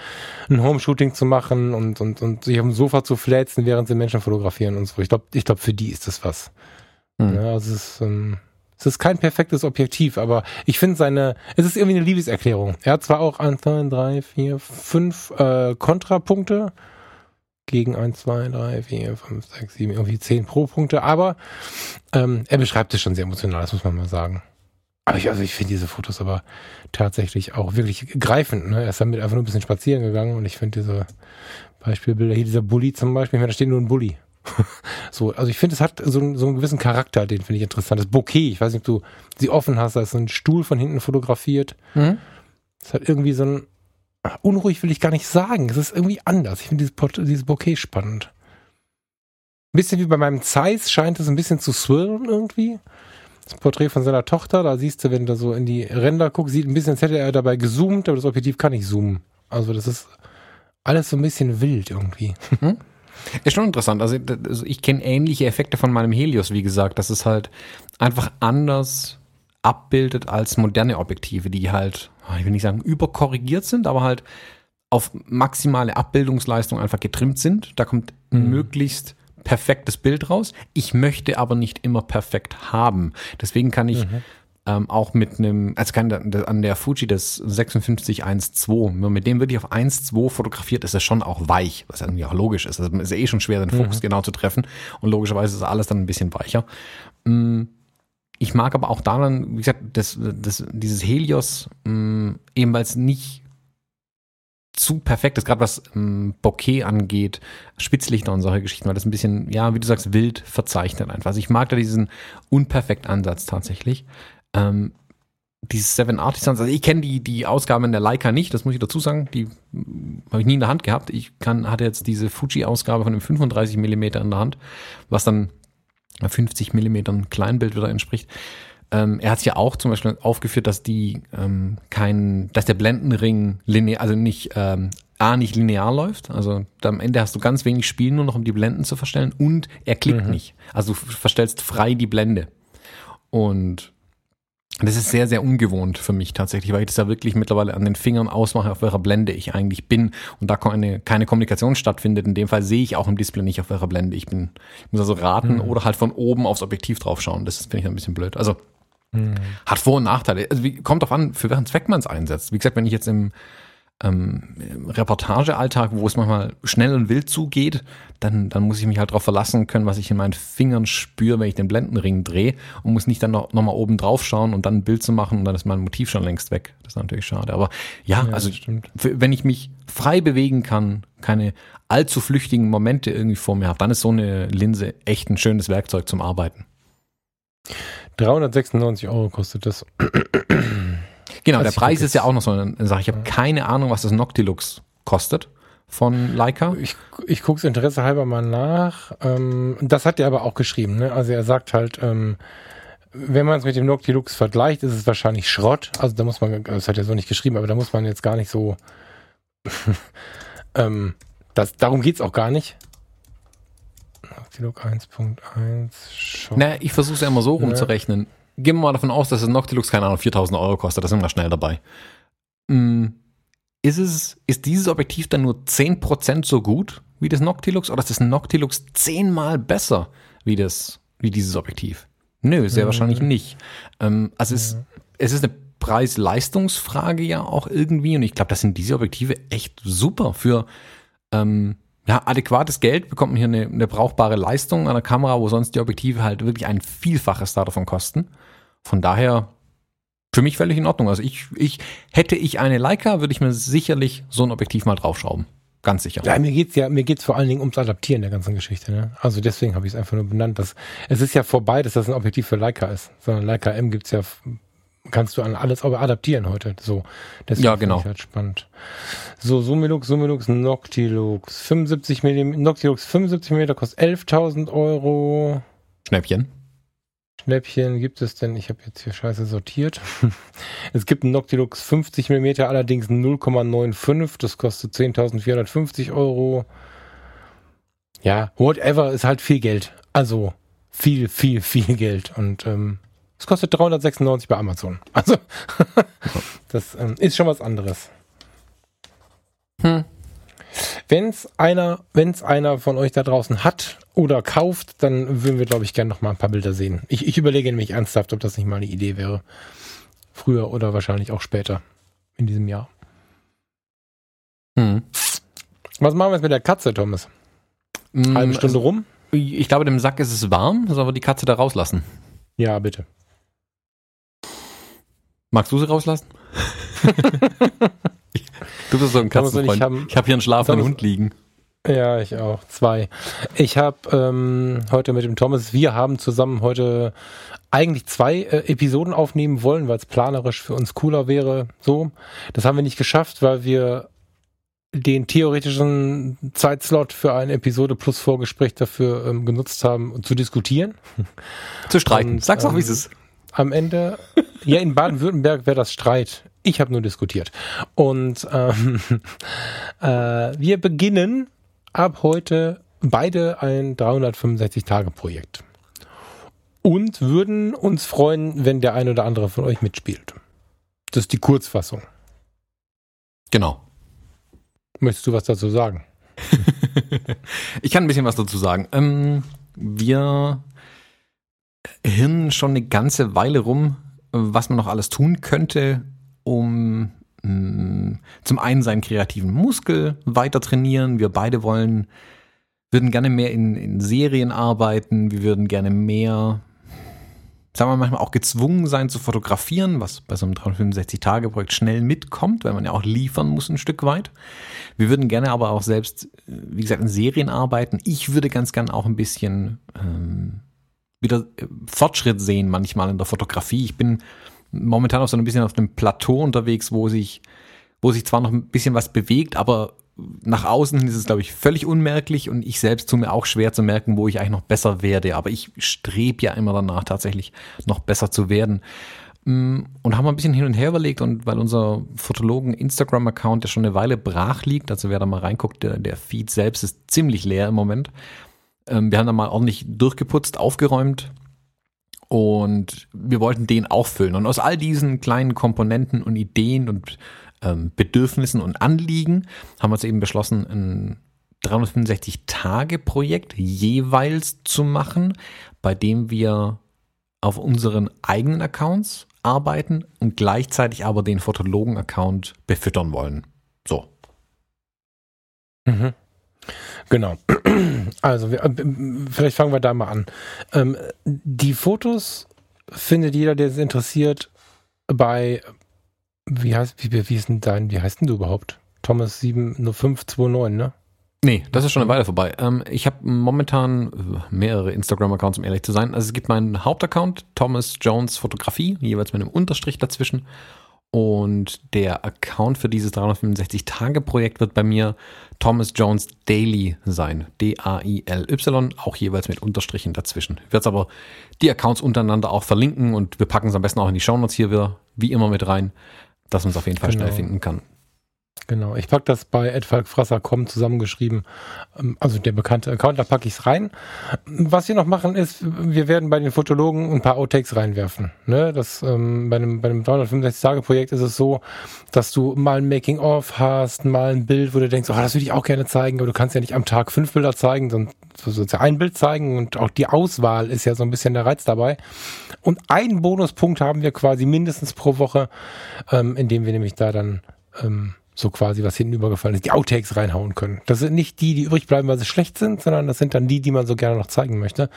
ein Home-Shooting zu machen und, und, und sich auf dem Sofa zu fläzen, während sie Menschen fotografieren und so. Ich glaube, ich glaub, für die ist das was. Mhm. Ja, also es ist, ähm, es ist kein perfektes Objektiv, aber ich finde seine, es ist irgendwie eine Liebeserklärung. Er hat zwar auch 1, 2, 3, 4, 5 äh, Kontrapunkte gegen 1, 2, 3, 4, 5, 6, 7, irgendwie 10 Pro-Punkte, aber ähm, er beschreibt es schon sehr emotional, das muss man mal sagen. Aber ich, also ich finde diese Fotos aber tatsächlich auch wirklich greifend. Ne? Er ist damit einfach nur ein bisschen spazieren gegangen und ich finde diese Beispielbilder hier, dieser Bulli zum Beispiel, ich meine, da steht nur ein Bulli. so, also ich finde, es hat so, so einen gewissen Charakter, den finde ich interessant. Das Bouquet, ich weiß nicht, ob du sie offen hast, da ist so ein Stuhl von hinten fotografiert. Mhm. Es hat irgendwie so unruhig will ich gar nicht sagen, es ist irgendwie anders. Ich finde dieses, dieses Bouquet spannend. Ein bisschen wie bei meinem Zeiss scheint es ein bisschen zu swirlen irgendwie. Das Porträt von seiner Tochter, da siehst du, wenn du so in die Ränder guckst, sieht ein bisschen, als hätte er dabei gezoomt, aber das Objektiv kann nicht zoomen. Also das ist alles so ein bisschen wild irgendwie. Hm? Ist schon interessant. Also, also ich kenne ähnliche Effekte von meinem Helios, wie gesagt, dass es halt einfach anders abbildet als moderne Objektive, die halt, ich will nicht sagen überkorrigiert sind, aber halt auf maximale Abbildungsleistung einfach getrimmt sind. Da kommt mhm. möglichst perfektes Bild raus. Ich möchte aber nicht immer perfekt haben. Deswegen kann ich mhm ähm, auch mit einem, also kann an der Fuji das 5612, wenn mit dem wirklich auf 1.2 fotografiert, ist es schon auch weich, was irgendwie auch logisch ist. Also ist eh schon schwer, den Fokus mhm. genau zu treffen und logischerweise ist alles dann ein bisschen weicher. Mm, ich mag aber auch daran, wie gesagt, das, das, dieses Helios, mm, eben weil es nicht zu perfekt ist, gerade was ähm, Bokeh angeht, Spitzlichter und solche Geschichten, weil das ein bisschen, ja, wie du sagst, wild verzeichnet einfach. Also ich mag da diesen unperfekt Ansatz tatsächlich. Ähm, dieses Seven Artisans, also ich kenne die, die Ausgaben der Leica nicht, das muss ich dazu sagen, die habe ich nie in der Hand gehabt. Ich kann, hatte jetzt diese Fuji-Ausgabe von dem 35 Millimeter in der Hand, was dann 50 Millimetern Kleinbild wieder entspricht. Ähm, er hat ja auch zum Beispiel aufgeführt, dass die ähm, kein, dass der Blendenring linear, also nicht ähm, A nicht linear läuft, also am Ende hast du ganz wenig Spiel nur noch, um die Blenden zu verstellen und er klickt mhm. nicht. Also du verstellst frei die Blende. Und das ist sehr, sehr ungewohnt für mich tatsächlich, weil ich das ja wirklich mittlerweile an den Fingern ausmache, auf welcher Blende ich eigentlich bin und da keine, keine Kommunikation stattfindet. In dem Fall sehe ich auch im Display nicht, auf welcher Blende ich bin. Ich muss also raten mhm. oder halt von oben aufs Objektiv drauf schauen. Das finde ich ein bisschen blöd. Also mhm. hat Vor- und Nachteile. Also wie, kommt drauf an, für welchen Zweck man es einsetzt. Wie gesagt, wenn ich jetzt im ähm, Reportagealltag, wo es manchmal schnell und wild zugeht, dann, dann muss ich mich halt darauf verlassen können, was ich in meinen Fingern spüre, wenn ich den Blendenring drehe und muss nicht dann noch, noch mal oben drauf schauen und dann ein Bild zu machen und dann ist mein Motiv schon längst weg. Das ist natürlich schade. Aber ja, ja also wenn ich mich frei bewegen kann, keine allzu flüchtigen Momente irgendwie vor mir habe, dann ist so eine Linse echt ein schönes Werkzeug zum Arbeiten. 396 Euro kostet das. Genau, der Preis ist ja auch noch so eine Sache. Ich habe keine Ahnung, was das Noctilux kostet. von Leica? Ich, ich gucke es Interesse halber mal nach. Ähm, das hat er aber auch geschrieben. Ne? Also er sagt halt, ähm, wenn man es mit dem Noctilux vergleicht, ist es wahrscheinlich Schrott. Also da muss man, das hat er so nicht geschrieben, aber da muss man jetzt gar nicht so. ähm, das, darum geht's auch gar nicht. Noctilux 1.1 Schrott. Naja, ich versuche es ja immer so rumzurechnen. Gehen wir mal davon aus, dass das Noctilux, keine Ahnung, 4000 Euro kostet. Da sind wir schnell dabei. Hm ist es, ist dieses Objektiv dann nur 10% so gut wie das Noctilux oder ist das Noctilux zehnmal besser wie das, wie dieses Objektiv? Nö, sehr mhm. wahrscheinlich nicht. Ähm, also es, mhm. es ist eine Preis-Leistungsfrage ja auch irgendwie und ich glaube, das sind diese Objektive echt super für ähm, ja, adäquates Geld bekommt man hier eine, eine brauchbare Leistung an der Kamera, wo sonst die Objektive halt wirklich ein Vielfaches davon kosten. Von daher für mich völlig in Ordnung. Also ich, ich, hätte ich eine Leica, würde ich mir sicherlich so ein Objektiv mal draufschrauben. Ganz sicher. Ja, mir geht's ja, mir geht's vor allen Dingen ums Adaptieren der ganzen Geschichte. Ne? Also deswegen habe ich es einfach nur benannt. Dass, es ist ja vorbei, dass das ein Objektiv für Leica ist. Sondern Leica M gibt's ja, kannst du an alles aber adaptieren heute. So. Deswegen ja, genau. Ich halt spannend. So, Summilux, Summilux, Noctilux, 75 mm, Noctilux 75 mm kostet 11.000 Euro. Schnäppchen. Schnäppchen gibt es denn? Ich habe jetzt hier scheiße sortiert. es gibt einen Noctilux 50 mm, allerdings 0,95. Das kostet 10.450 Euro. Ja, whatever ist halt viel Geld. Also viel, viel, viel Geld. Und ähm, es kostet 396 bei Amazon. Also das ähm, ist schon was anderes. Hm. Wenn es einer, wenn's einer von euch da draußen hat oder kauft, dann würden wir, glaube ich, gerne noch mal ein paar Bilder sehen. Ich, ich überlege nämlich ernsthaft, ob das nicht mal eine Idee wäre. Früher oder wahrscheinlich auch später in diesem Jahr. Hm. Was machen wir jetzt mit der Katze, Thomas? Hm, Halbe Stunde also, rum? Ich glaube, dem Sack ist es warm. Sollen wir die Katze da rauslassen? Ja, bitte. Magst du sie rauslassen? Du bist so ein Katzenfreund. Ich habe hab hier einen schlafenden Hund liegen. Ja, ich auch. Zwei. Ich habe ähm, heute mit dem Thomas, wir haben zusammen heute eigentlich zwei äh, Episoden aufnehmen wollen, weil es planerisch für uns cooler wäre. So, das haben wir nicht geschafft, weil wir den theoretischen Zeitslot für eine Episode plus Vorgespräch dafür ähm, genutzt haben, zu diskutieren. Zu streiten. Und, Sag's auch, ähm, wie es ist. Am Ende, ja, in Baden-Württemberg wäre das Streit. Ich habe nur diskutiert. Und ähm, äh, wir beginnen ab heute beide ein 365-Tage-Projekt. Und würden uns freuen, wenn der ein oder andere von euch mitspielt. Das ist die Kurzfassung. Genau. Möchtest du was dazu sagen? ich kann ein bisschen was dazu sagen. Ähm, wir hirnen schon eine ganze Weile rum, was man noch alles tun könnte, um mm, zum einen seinen kreativen Muskel weiter trainieren. Wir beide wollen, würden gerne mehr in, in Serien arbeiten. Wir würden gerne mehr, sagen wir manchmal auch gezwungen sein zu fotografieren, was bei so einem 365-Tage-Projekt schnell mitkommt, weil man ja auch liefern muss ein Stück weit. Wir würden gerne aber auch selbst, wie gesagt, in Serien arbeiten. Ich würde ganz gern auch ein bisschen ähm, wieder Fortschritt sehen manchmal in der Fotografie. Ich bin momentan auch so ein bisschen auf dem Plateau unterwegs, wo sich, wo sich zwar noch ein bisschen was bewegt, aber nach außen ist es, glaube ich, völlig unmerklich und ich selbst tue mir auch schwer zu merken, wo ich eigentlich noch besser werde. Aber ich strebe ja immer danach, tatsächlich noch besser zu werden. Mm, und haben ein bisschen hin und her überlegt und weil unser Fotologen Instagram-Account ja schon eine Weile brach liegt, also wer da mal reinguckt, der, der Feed selbst ist ziemlich leer im Moment. Ähm, wir haben da mal ordentlich durchgeputzt, aufgeräumt und wir wollten den auch füllen. Und aus all diesen kleinen Komponenten und Ideen und ähm, Bedürfnissen und Anliegen haben wir uns eben beschlossen, ein 365-Tage-Projekt jeweils zu machen, bei dem wir auf unseren eigenen Accounts arbeiten und gleichzeitig aber den Fotologen-Account befüttern wollen. So. Mhm. Genau. Also, wir, äh, vielleicht fangen wir da mal an. Ähm, die Fotos findet jeder, der es interessiert, bei, wie heißt, wie, wie ist denn dein, wie heißt denn du überhaupt? Thomas 70529, ne? Nee, das ist schon eine Weile vorbei. Ähm, ich habe momentan mehrere Instagram-Accounts, um ehrlich zu sein. Also es gibt meinen Hauptaccount, Thomas Jones Fotografie, jeweils mit einem Unterstrich dazwischen. Und der Account für dieses 365-Tage-Projekt wird bei mir Thomas Jones Daily sein. D-A-I-L-Y, auch jeweils mit Unterstrichen dazwischen. Ich werde aber die Accounts untereinander auch verlinken und wir packen es am besten auch in die Shownotes hier wieder, wie immer, mit rein, dass man es auf jeden Fall genau. schnell finden kann. Genau, ich packe das bei edfalkfrasser.com zusammengeschrieben. Ähm, also der bekannte Account, da packe ich es rein. Was wir noch machen ist, wir werden bei den Fotologen ein paar Outtakes reinwerfen. Ne? Das, ähm, bei einem, bei einem 365-Tage-Projekt ist es so, dass du mal ein Making-of hast, mal ein Bild, wo du denkst, oh, das würde ich auch gerne zeigen, aber du kannst ja nicht am Tag fünf Bilder zeigen, sondern ja ein Bild zeigen und auch die Auswahl ist ja so ein bisschen der Reiz dabei. Und einen Bonuspunkt haben wir quasi mindestens pro Woche, ähm, indem wir nämlich da dann ähm, so quasi, was hinten übergefallen ist, die Outtakes reinhauen können. Das sind nicht die, die übrig bleiben, weil sie schlecht sind, sondern das sind dann die, die man so gerne noch zeigen möchte.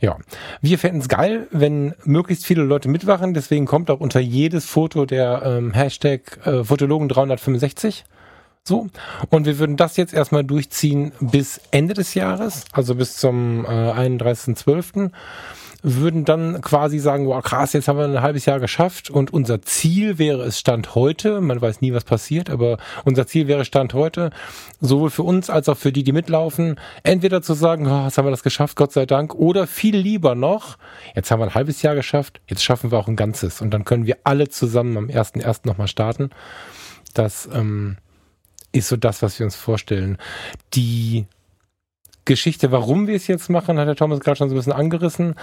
Ja, wir fänden es geil, wenn möglichst viele Leute mitwachen. Deswegen kommt auch unter jedes Foto der ähm, Hashtag äh, Fotologen 365. So, und wir würden das jetzt erstmal durchziehen bis Ende des Jahres, also bis zum äh, 31.12 würden dann quasi sagen, wow, krass, jetzt haben wir ein halbes Jahr geschafft und unser Ziel wäre es Stand heute, man weiß nie, was passiert, aber unser Ziel wäre Stand heute, sowohl für uns als auch für die, die mitlaufen, entweder zu sagen, oh, jetzt haben wir das geschafft, Gott sei Dank, oder viel lieber noch, jetzt haben wir ein halbes Jahr geschafft, jetzt schaffen wir auch ein ganzes und dann können wir alle zusammen am 1.1. nochmal starten. Das ähm, ist so das, was wir uns vorstellen. Die Geschichte, warum wir es jetzt machen, hat der Thomas gerade schon so ein bisschen angerissen.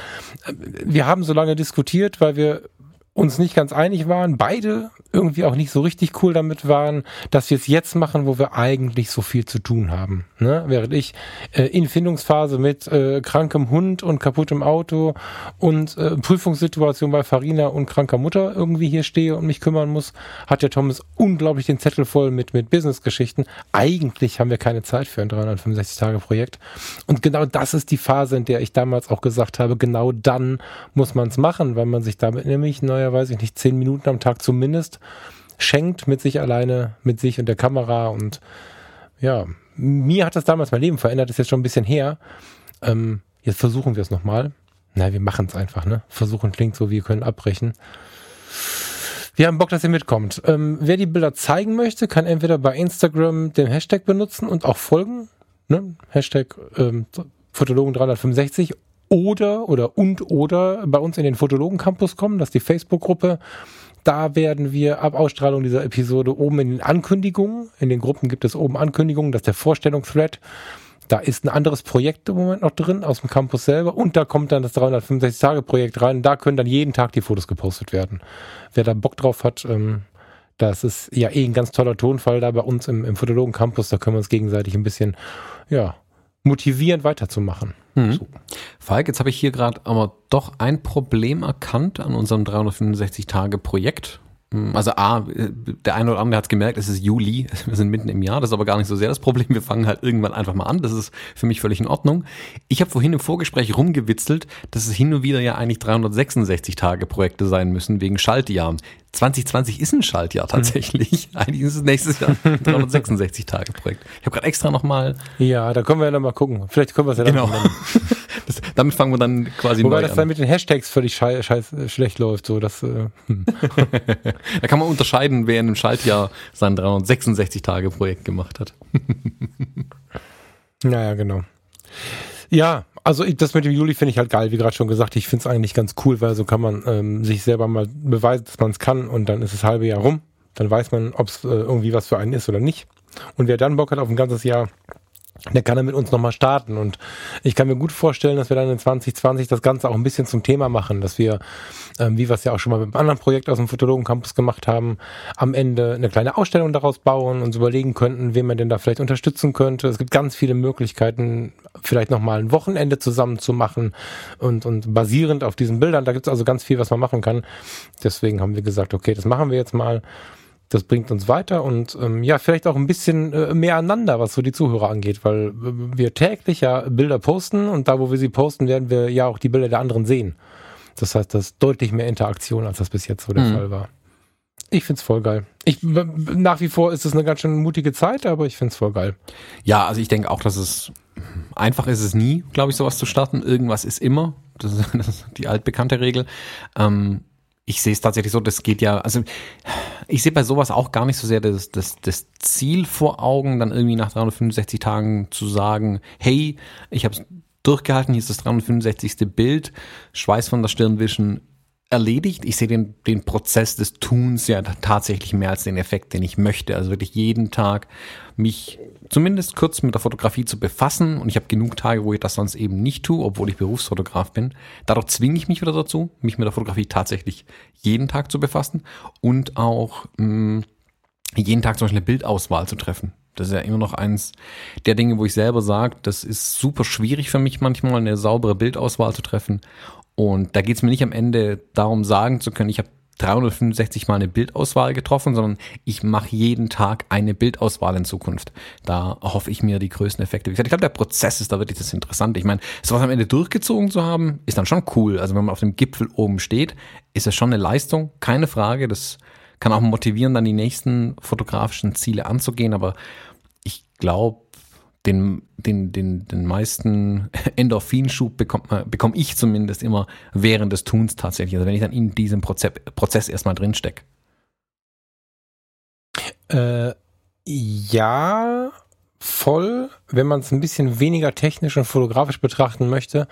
Wir haben so lange diskutiert, weil wir uns nicht ganz einig waren, beide irgendwie auch nicht so richtig cool damit waren, dass wir es jetzt machen, wo wir eigentlich so viel zu tun haben. Ne? Während ich äh, in Findungsphase mit äh, krankem Hund und kaputtem Auto und äh, Prüfungssituation bei Farina und kranker Mutter irgendwie hier stehe und mich kümmern muss, hat der Thomas unglaublich den Zettel voll mit, mit Business-Geschichten. Eigentlich haben wir keine Zeit für ein 365-Tage-Projekt. Und genau das ist die Phase, in der ich damals auch gesagt habe, genau dann muss man es machen, weil man sich damit nämlich neue er, weiß ich nicht, zehn Minuten am Tag zumindest schenkt mit sich alleine, mit sich und der Kamera und ja, mir hat das damals mein Leben verändert, ist jetzt schon ein bisschen her. Ähm, jetzt versuchen wir es nochmal. Na, wir machen es einfach, ne? Versuchen klingt so, wir können abbrechen. Wir haben Bock, dass ihr mitkommt. Ähm, wer die Bilder zeigen möchte, kann entweder bei Instagram den Hashtag benutzen und auch folgen. Ne? Hashtag ähm, Fotologen 365 oder oder und oder bei uns in den Fotologen Campus kommen, das ist die Facebook-Gruppe. Da werden wir ab Ausstrahlung dieser Episode oben in den Ankündigungen, in den Gruppen gibt es oben Ankündigungen, das ist der Vorstellungsthread. Da ist ein anderes Projekt im Moment noch drin aus dem Campus selber und da kommt dann das 365-Tage-Projekt rein. Da können dann jeden Tag die Fotos gepostet werden. Wer da Bock drauf hat, ähm, das ist ja eh ein ganz toller Tonfall da bei uns im, im Fotologen Campus. Da können wir uns gegenseitig ein bisschen, ja, motivieren weiterzumachen. Mhm. So. Falk, jetzt habe ich hier gerade aber doch ein Problem erkannt an unserem 365-Tage-Projekt. Hm, also A, der eine oder andere hat es gemerkt, es ist Juli, wir sind mitten im Jahr, das ist aber gar nicht so sehr das Problem. Wir fangen halt irgendwann einfach mal an, das ist für mich völlig in Ordnung. Ich habe vorhin im Vorgespräch rumgewitzelt, dass es hin und wieder ja eigentlich 366 Tage Projekte sein müssen wegen Schaltjahren. 2020 ist ein Schaltjahr tatsächlich. Mhm. Eigentlich ist es nächstes Jahr ein 366 Tage Projekt. Ich habe gerade extra nochmal. Ja, da können wir ja nochmal gucken. Vielleicht können wir es ja dann genau. das, damit fangen wir dann quasi Wobei neu das an. dann mit den Hashtags völlig scheiß, scheiß, schlecht läuft. So, dass, äh, hm. da kann man unterscheiden, wer in einem Schaltjahr sein 366 Tage Projekt gemacht hat. naja, genau. Ja, also ich, das mit dem Juli finde ich halt geil, wie gerade schon gesagt. Ich finde es eigentlich ganz cool, weil so kann man ähm, sich selber mal beweisen, dass man es kann und dann ist das halbe Jahr rum. Dann weiß man, ob es äh, irgendwie was für einen ist oder nicht. Und wer dann Bock hat auf ein ganzes Jahr, der kann er mit uns nochmal starten. Und ich kann mir gut vorstellen, dass wir dann in 2020 das Ganze auch ein bisschen zum Thema machen, dass wir, ähm, wie wir es ja auch schon mal mit einem anderen Projekt aus dem Fotologen Campus gemacht haben, am Ende eine kleine Ausstellung daraus bauen und überlegen könnten, wen man denn da vielleicht unterstützen könnte. Es gibt ganz viele Möglichkeiten, vielleicht nochmal ein Wochenende zusammen zu machen und, und basierend auf diesen Bildern. Da gibt es also ganz viel, was man machen kann. Deswegen haben wir gesagt, okay, das machen wir jetzt mal das bringt uns weiter und ähm, ja, vielleicht auch ein bisschen äh, mehr aneinander, was so die Zuhörer angeht, weil äh, wir täglich ja Bilder posten und da, wo wir sie posten, werden wir ja auch die Bilder der anderen sehen. Das heißt, das ist deutlich mehr Interaktion, als das bis jetzt so der mhm. Fall war. Ich find's voll geil. Ich, nach wie vor ist es eine ganz schön mutige Zeit, aber ich find's voll geil. Ja, also ich denke auch, dass es einfach ist es nie, glaube ich, sowas zu starten. Irgendwas ist immer. Das ist, das ist die altbekannte Regel. Ähm, ich sehe es tatsächlich so, das geht ja, also ich sehe bei sowas auch gar nicht so sehr das, das, das Ziel vor Augen, dann irgendwie nach 365 Tagen zu sagen, hey, ich habe es durchgehalten, hier ist das 365. Bild, Schweiß von der Stirn wischen, erledigt. Ich sehe den, den Prozess des Tuns ja tatsächlich mehr als den Effekt, den ich möchte. Also wirklich jeden Tag mich zumindest kurz mit der Fotografie zu befassen. Und ich habe genug Tage, wo ich das sonst eben nicht tue, obwohl ich Berufsfotograf bin. Dadurch zwinge ich mich wieder dazu, mich mit der Fotografie tatsächlich jeden Tag zu befassen und auch mh, mm, jeden Tag zum Beispiel eine Bildauswahl zu treffen. Das ist ja immer noch eins der Dinge, wo ich selber sage, das ist super schwierig für mich manchmal, eine saubere Bildauswahl zu treffen. Und da geht es mir nicht am Ende darum, sagen zu können, ich habe 365 Mal eine Bildauswahl getroffen, sondern ich mache jeden Tag eine Bildauswahl in Zukunft. Da hoffe ich mir die größten Effekte. Wie gesagt, ich glaube, der Prozess ist da wirklich das Interessante. Ich meine, sowas am Ende durchgezogen zu haben, ist dann schon cool. Also wenn man auf dem Gipfel oben steht, ist es schon eine Leistung, keine Frage. Das kann auch motivieren, dann die nächsten fotografischen Ziele anzugehen. Aber ich glaube, den, den, den, den meisten Endorphinschub bekomme bekomm ich zumindest immer während des Tuns tatsächlich. Also wenn ich dann in diesem Prozess, Prozess erstmal drin stecke. Äh, ja, voll. Wenn man es ein bisschen weniger technisch und fotografisch betrachten möchte,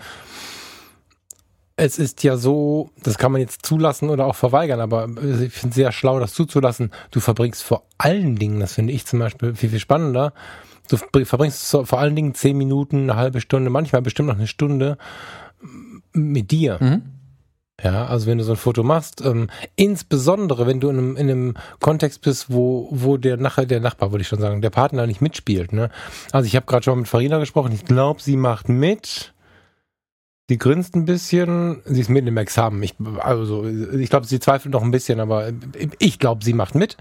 es ist ja so, das kann man jetzt zulassen oder auch verweigern, aber ich finde es sehr schlau, das zuzulassen. Du verbringst vor allen Dingen, das finde ich zum Beispiel viel, viel spannender, Du verbringst vor allen Dingen zehn Minuten, eine halbe Stunde, manchmal bestimmt noch eine Stunde mit dir. Mhm. Ja, also wenn du so ein Foto machst, ähm, insbesondere wenn du in einem, in einem Kontext bist, wo, wo der nachher der Nachbar, würde ich schon sagen, der Partner nicht mitspielt. Ne? Also ich habe gerade schon mit Farina gesprochen, ich glaube, sie macht mit. Sie grinst ein bisschen, sie ist mitten im Examen. Ich, also, ich glaube, sie zweifelt noch ein bisschen, aber ich glaube, sie macht mit.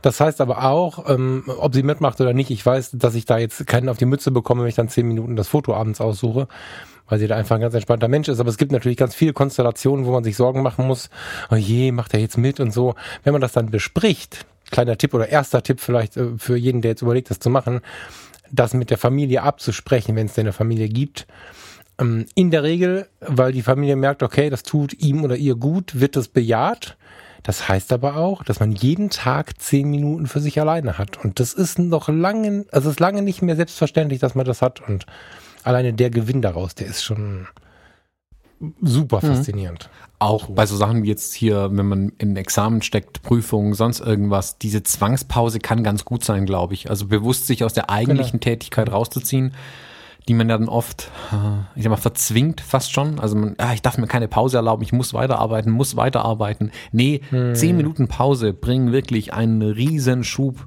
Das heißt aber auch, ähm, ob sie mitmacht oder nicht, ich weiß, dass ich da jetzt keinen auf die Mütze bekomme, wenn ich dann zehn Minuten das Foto abends aussuche, weil sie da einfach ein ganz entspannter Mensch ist. Aber es gibt natürlich ganz viele Konstellationen, wo man sich Sorgen machen muss, oh je, macht er jetzt mit und so. Wenn man das dann bespricht, kleiner Tipp oder erster Tipp vielleicht äh, für jeden, der jetzt überlegt, das zu machen, das mit der Familie abzusprechen, wenn es denn eine Familie gibt in der Regel, weil die Familie merkt, okay, das tut ihm oder ihr gut, wird das bejaht. Das heißt aber auch, dass man jeden Tag zehn Minuten für sich alleine hat. Und das ist noch lange, also es ist lange nicht mehr selbstverständlich, dass man das hat. Und alleine der Gewinn daraus, der ist schon super mhm. faszinierend. Auch bei so Sachen wie jetzt hier, wenn man in Examen steckt, Prüfungen, sonst irgendwas, diese Zwangspause kann ganz gut sein, glaube ich. Also bewusst sich aus der eigentlichen genau. Tätigkeit rauszuziehen die man ja dann oft, ich sag mal, verzwingt fast schon. Also man, ah, ich darf mir keine Pause erlauben, ich muss weiterarbeiten, muss weiterarbeiten. Nee, hm. zehn Minuten Pause bringen wirklich einen riesen Schub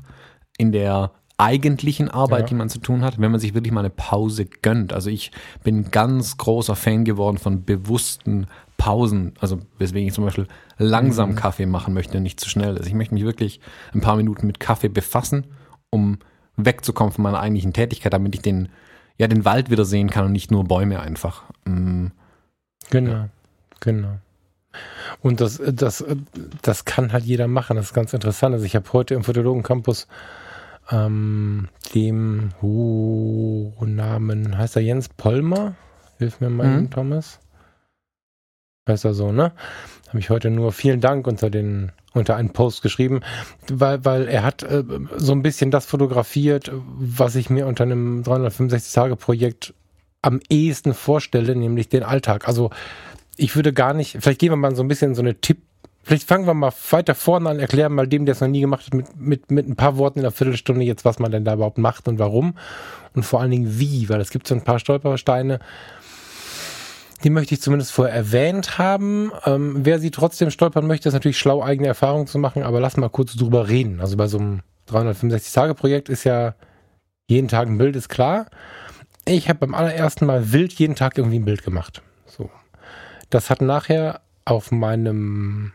in der eigentlichen Arbeit, ja. die man zu tun hat, wenn man sich wirklich mal eine Pause gönnt. Also ich bin ganz großer Fan geworden von bewussten Pausen, also weswegen ich zum Beispiel langsam mhm. Kaffee machen möchte, nicht zu schnell. Also ich möchte mich wirklich ein paar Minuten mit Kaffee befassen, um wegzukommen von meiner eigentlichen Tätigkeit, damit ich den ja den Wald wieder sehen kann und nicht nur Bäume einfach. Mhm. Genau, genau. Und das, das, das kann halt jeder machen. Das ist ganz interessant. Also ich habe heute im Fotologen Campus ähm, dem oh, Namen, heißt er Jens Polmer? Hilf mir mal, mhm. Thomas. Heißt er so, ne? Habe ich heute nur vielen Dank unter den unter einen Post geschrieben, weil, weil er hat äh, so ein bisschen das fotografiert, was ich mir unter einem 365-Tage-Projekt am ehesten vorstelle, nämlich den Alltag. Also ich würde gar nicht, vielleicht gehen wir mal so ein bisschen so eine Tipp, vielleicht fangen wir mal weiter vorne an, erklären mal dem, der es noch nie gemacht hat, mit, mit, mit ein paar Worten in einer Viertelstunde jetzt, was man denn da überhaupt macht und warum und vor allen Dingen wie, weil es gibt so ein paar Stolpersteine, die möchte ich zumindest vorher erwähnt haben. Ähm, wer sie trotzdem stolpern möchte, ist natürlich schlau, eigene Erfahrungen zu machen, aber lass mal kurz drüber reden. Also bei so einem 365-Tage-Projekt ist ja jeden Tag ein Bild, ist klar. Ich habe beim allerersten Mal wild jeden Tag irgendwie ein Bild gemacht. So. Das hat nachher auf meinem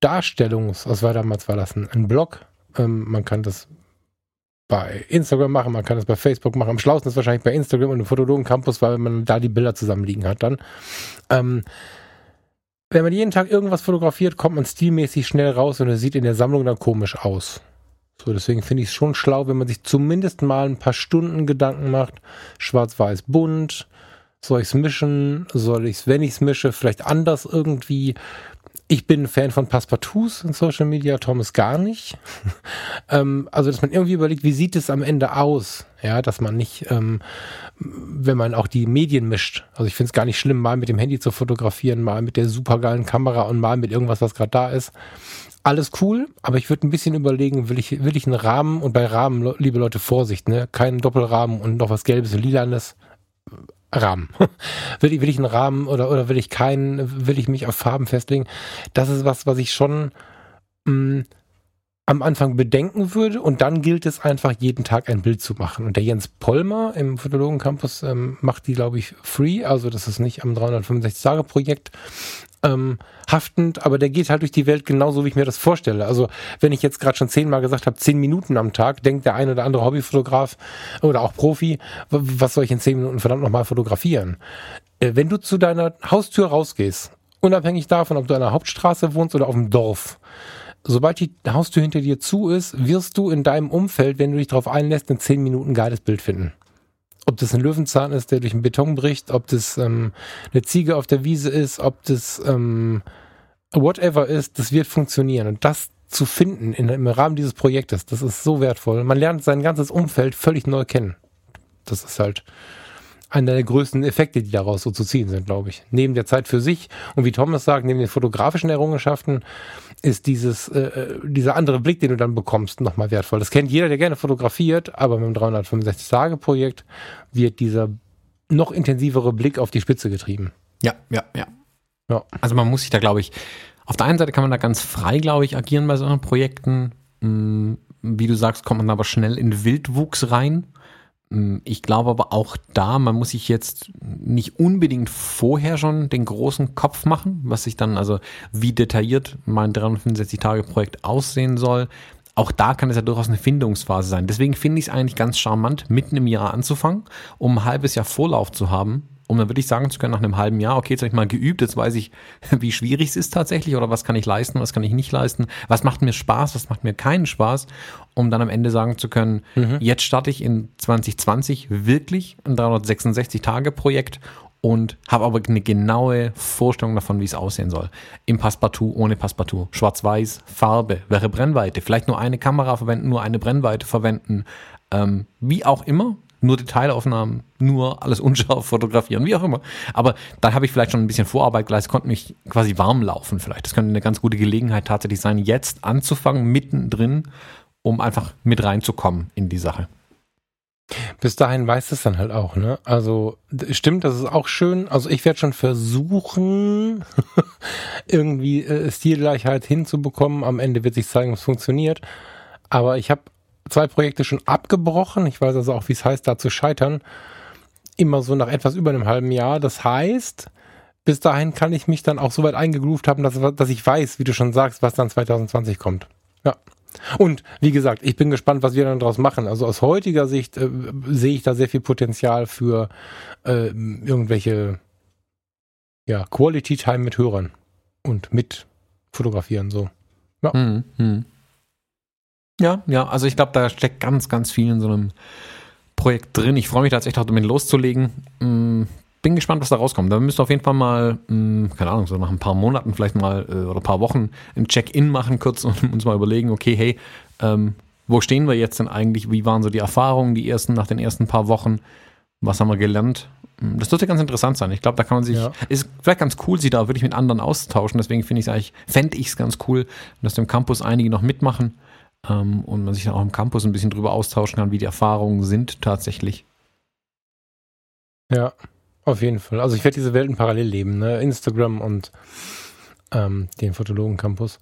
Darstellungs, war damals, war das ein, ein Blog. Ähm, man kann das bei Instagram machen, man kann das bei Facebook machen. Am schlausten ist wahrscheinlich bei Instagram und im Fotologen Campus, weil man da die Bilder zusammenliegen hat dann. Ähm, wenn man jeden Tag irgendwas fotografiert, kommt man stilmäßig schnell raus und es sieht in der Sammlung dann komisch aus. So, deswegen finde ich es schon schlau, wenn man sich zumindest mal ein paar Stunden Gedanken macht. Schwarz-Weiß bunt. Soll ich es mischen? Soll ich es, wenn ich es mische, vielleicht anders irgendwie? Ich bin Fan von Passepartouts in Social Media, Thomas gar nicht. ähm, also, dass man irgendwie überlegt, wie sieht es am Ende aus? Ja, dass man nicht, ähm, wenn man auch die Medien mischt. Also ich finde es gar nicht schlimm, mal mit dem Handy zu fotografieren, mal mit der supergeilen Kamera und mal mit irgendwas, was gerade da ist. Alles cool, aber ich würde ein bisschen überlegen, will ich, will ich einen Rahmen und bei Rahmen, liebe Leute, Vorsicht, ne? Kein Doppelrahmen und noch was Gelbes, Lilanes Rahmen. will, ich, will ich einen Rahmen oder, oder will ich keinen, will ich mich auf Farben festlegen? Das ist was, was ich schon mh, mm, am Anfang bedenken würde und dann gilt es einfach jeden Tag ein Bild zu machen. Und der Jens Pollmer im Fotologen Campus ähm, macht die, glaube ich, free, also das ist nicht am 365-Tage-Projekt ähm, haftend, aber der geht halt durch die Welt genauso, wie ich mir das vorstelle. Also wenn ich jetzt gerade schon zehnmal gesagt habe, zehn Minuten am Tag, denkt der ein oder andere Hobbyfotograf oder auch Profi, was soll ich in zehn Minuten verdammt nochmal fotografieren? Äh, wenn du zu deiner Haustür rausgehst, unabhängig davon, ob du an der Hauptstraße wohnst oder auf dem Dorf, sobald die Haustür hinter dir zu ist, wirst du in deinem Umfeld, wenn du dich darauf einlässt, in zehn Minuten ein geiles Bild finden ob das ein Löwenzahn ist, der durch den Beton bricht, ob das ähm, eine Ziege auf der Wiese ist, ob das ähm, whatever ist, das wird funktionieren. Und das zu finden in, im Rahmen dieses Projektes, das ist so wertvoll. Man lernt sein ganzes Umfeld völlig neu kennen. Das ist halt einer der größten Effekte, die daraus so zu ziehen sind, glaube ich. Neben der Zeit für sich und wie Thomas sagt, neben den fotografischen Errungenschaften ist dieses, äh, äh dieser andere Blick, den du dann bekommst, nochmal wertvoll. Das kennt jeder, der gerne fotografiert, aber mit dem 365-Tage-Projekt wird dieser noch intensivere Blick auf die Spitze getrieben. Ja, ja, ja. ja. Also man muss sich da, glaube ich, auf der einen Seite kann man da ganz frei, glaube ich, agieren bei solchen Projekten. Hm, wie du sagst, kommt man aber schnell in Wildwuchs rein. Hm, ich glaube aber auch da, man muss sich jetzt nicht unbedingt vorher schon den großen Kopf machen, was sich dann, also wie detailliert mein 365-Tage-Projekt aussehen soll. Auch da kann es ja durchaus eine Findungsphase sein. Deswegen finde ich es eigentlich ganz charmant, mitten im Jahr anzufangen, um ein halbes Jahr Vorlauf zu haben, um dann wirklich sagen zu können, nach einem halben Jahr, okay, jetzt habe ich mal geübt, jetzt weiß ich, wie schwierig es ist tatsächlich oder was kann ich leisten, was kann ich nicht leisten, was macht mir Spaß, was macht mir keinen Spaß, um dann am Ende sagen zu können, mhm. jetzt starte ich in 2020 wirklich ein 366-Tage-Projekt und habe aber eine genaue Vorstellung davon, wie es aussehen soll. Im Passepartout, ohne Passepartout, schwarz-weiß, Farbe, welche Brennweite, vielleicht nur eine Kamera verwenden, nur eine Brennweite verwenden, ähm, wie auch immer, nur Detailaufnahmen, nur alles unscharf fotografieren, wie auch immer. Aber da habe ich vielleicht schon ein bisschen Vorarbeit geleistet, konnte mich quasi warm laufen vielleicht. Das könnte eine ganz gute Gelegenheit tatsächlich sein, jetzt anzufangen, mittendrin, um einfach mit reinzukommen in die Sache. Bis dahin weiß es dann halt auch, ne? Also stimmt, das ist auch schön. Also ich werde schon versuchen, irgendwie äh, Stilgleichheit hinzubekommen. Am Ende wird sich zeigen, ob es funktioniert. Aber ich habe zwei Projekte schon abgebrochen. Ich weiß also auch, wie es heißt, da zu scheitern. Immer so nach etwas über einem halben Jahr. Das heißt, bis dahin kann ich mich dann auch so weit eingegroovt haben, dass, dass ich weiß, wie du schon sagst, was dann 2020 kommt. Ja. Und wie gesagt, ich bin gespannt, was wir dann daraus machen. Also aus heutiger Sicht äh, sehe ich da sehr viel Potenzial für äh, irgendwelche ja, Quality Time mit Hörern und mit fotografieren so. Ja. Hm, hm. Ja, ja, also ich glaube, da steckt ganz, ganz viel in so einem Projekt drin. Ich freue mich tatsächlich auch damit loszulegen. Hm, bin gespannt, was da rauskommt. Da müsst ihr auf jeden Fall mal, mh, hm, keine Ahnung, so nach ein paar Monaten vielleicht mal äh, oder ein paar Wochen ein Check-in machen kurz und uns mal überlegen, okay, hey, ähm, wo stehen wir jetzt denn eigentlich? Wie waren so die Erfahrungen, die ersten, nach den ersten paar Wochen? Was haben wir gelernt? Hm, das dürfte ganz interessant sein. Ich glaube, da kann man sich, ja. ist vielleicht ganz cool, sich da wirklich mit anderen auszutauschen. Deswegen finde ich es eigentlich, fände ich es ganz cool, dass dem Campus einige noch mitmachen ähm, und man sich dann auch im Campus ein bisschen drüber austauschen kann, wie die Erfahrungen sind tatsächlich. Ja, auf jeden Fall. Also ich werde diese Welten parallel leben, ne? Instagram und ähm, den Fotologen Campus.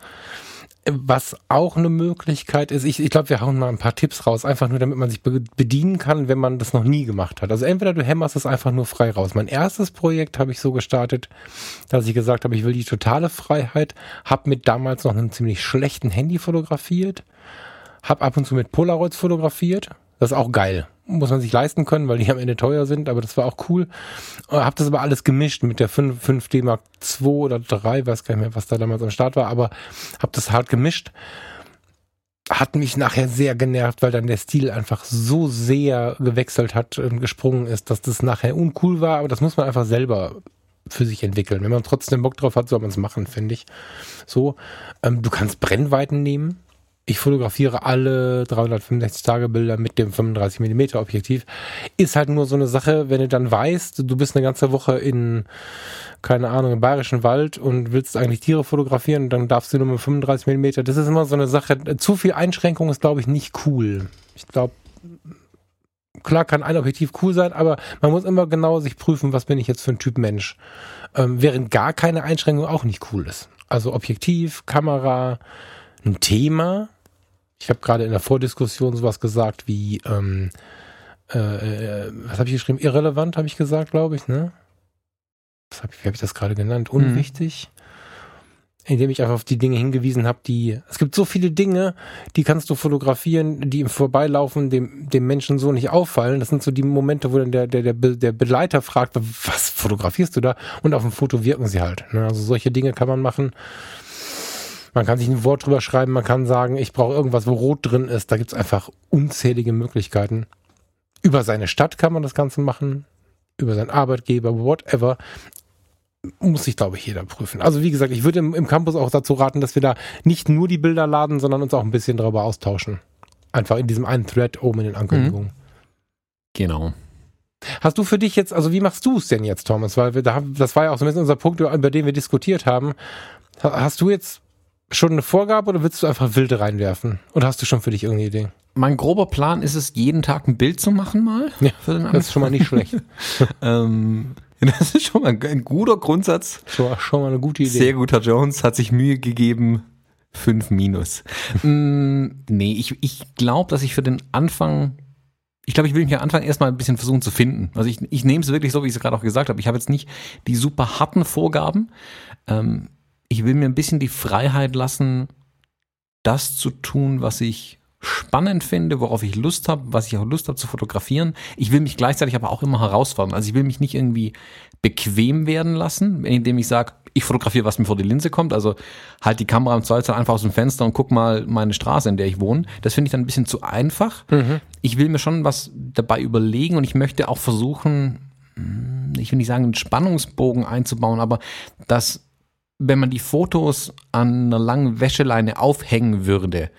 Was auch eine Möglichkeit ist, ich, ich glaube, wir hauen mal ein paar Tipps raus, einfach nur, damit man sich bedienen kann, wenn man das noch nie gemacht hat. Also entweder du hämmerst es einfach nur frei raus. Mein erstes Projekt habe ich so gestartet, dass ich gesagt habe, ich will die totale Freiheit, habe mit damals noch einem ziemlich schlechten Handy fotografiert, habe ab und zu mit Polaroids fotografiert, das ist auch geil muss man sich leisten können, weil die am Ende teuer sind, aber das war auch cool. Äh, hab das aber alles gemischt mit der 5, 5D Mark II oder 3, weiß gar nicht mehr, was da damals am Start war, aber hab das hart gemischt. Hat mich nachher sehr genervt, weil dann der Stil einfach so sehr gewechselt hat und gesprungen ist, dass das nachher uncool war, aber das muss man einfach selber für sich entwickeln. Wenn man trotzdem Bock drauf hat, soll man es machen, finde ich. So, ähm, du kannst Brennweiten nehmen. Ich fotografiere alle 365 Tage Bilder mit dem 35 mm Objektiv. Ist halt nur so eine Sache, wenn du dann weißt, du bist eine ganze Woche in, keine Ahnung, im Bayerischen Wald und willst eigentlich Tiere fotografieren, dann darfst du nur mit 35 mm. Das ist immer so eine Sache. Zu viel Einschränkung ist, glaube ich, nicht cool. Ich glaube, klar kann ein Objektiv cool sein, aber man muss immer genau sich prüfen, was bin ich jetzt für ein Typ Mensch. Ähm, während gar keine Einschränkung auch nicht cool ist. Also Objektiv, Kamera, ein Thema, ich habe gerade in der Vordiskussion sowas gesagt wie, ähm, äh, äh was habe ich geschrieben? Irrelevant, habe ich gesagt, glaube ich, ne? Hab ich, wie habe ich das gerade genannt? Mhm. Unwichtig. Mhm. Indem ich einfach auf die Dinge hingewiesen habe, die. Es gibt so viele Dinge, die kannst du fotografieren, die im Vorbeilaufen dem, dem Menschen so nicht auffallen. Das sind so die Momente, wo dann der, der, der, der Begleiter fragt, was fotografierst du da? Und auf dem Foto wirken sie halt. Ne? Also solche Dinge kann man machen. Man kann sich ein Wort drüber schreiben, man kann sagen, ich brauche irgendwas, wo rot drin ist. Da gibt es einfach unzählige Möglichkeiten. Über seine Stadt kann man das Ganze machen, über seinen Arbeitgeber, whatever. Muss sich, glaube ich, jeder prüfen. Also wie gesagt, ich würde im, im Campus auch dazu raten, dass wir da nicht nur die Bilder laden, sondern uns auch ein bisschen darüber austauschen. Einfach in diesem einen Thread oben in den Ankündigungen. Mhm. Genau. Hast du für dich jetzt, also wie machst du es denn jetzt, Thomas? Weil wir da, das war ja auch so ein bisschen unser Punkt, über den wir diskutiert haben. Hast du jetzt schon eine Vorgabe oder willst du einfach wilde reinwerfen? Oder hast du schon für dich irgendeine Idee? Mein grober Plan ist es, jeden Tag ein Bild zu machen mal. Ja, das ist schon mal nicht schlecht. ähm, das ist schon mal ein guter Grundsatz. Schon, schon mal eine gute Idee. Sehr guter Jones, hat sich Mühe gegeben. Fünf minus. mm, nee, ich, ich glaube, dass ich für den Anfang ich glaube, ich will mich am Anfang erstmal ein bisschen versuchen zu finden. Also ich, ich nehme es wirklich so, wie ich es gerade auch gesagt habe. Ich habe jetzt nicht die super harten Vorgaben. Ähm, ich will mir ein bisschen die Freiheit lassen, das zu tun, was ich spannend finde, worauf ich Lust habe, was ich auch Lust habe zu fotografieren. Ich will mich gleichzeitig aber auch immer herausfordern. Also ich will mich nicht irgendwie bequem werden lassen, indem ich sage, ich fotografiere, was mir vor die Linse kommt. Also halt die Kamera im Zweifelsfall einfach aus dem Fenster und guck mal meine Straße, in der ich wohne. Das finde ich dann ein bisschen zu einfach. Mhm. Ich will mir schon was dabei überlegen und ich möchte auch versuchen, hm, ich will nicht sagen, einen Spannungsbogen einzubauen, aber dass wenn man die Fotos an einer langen Wäscheleine aufhängen würde,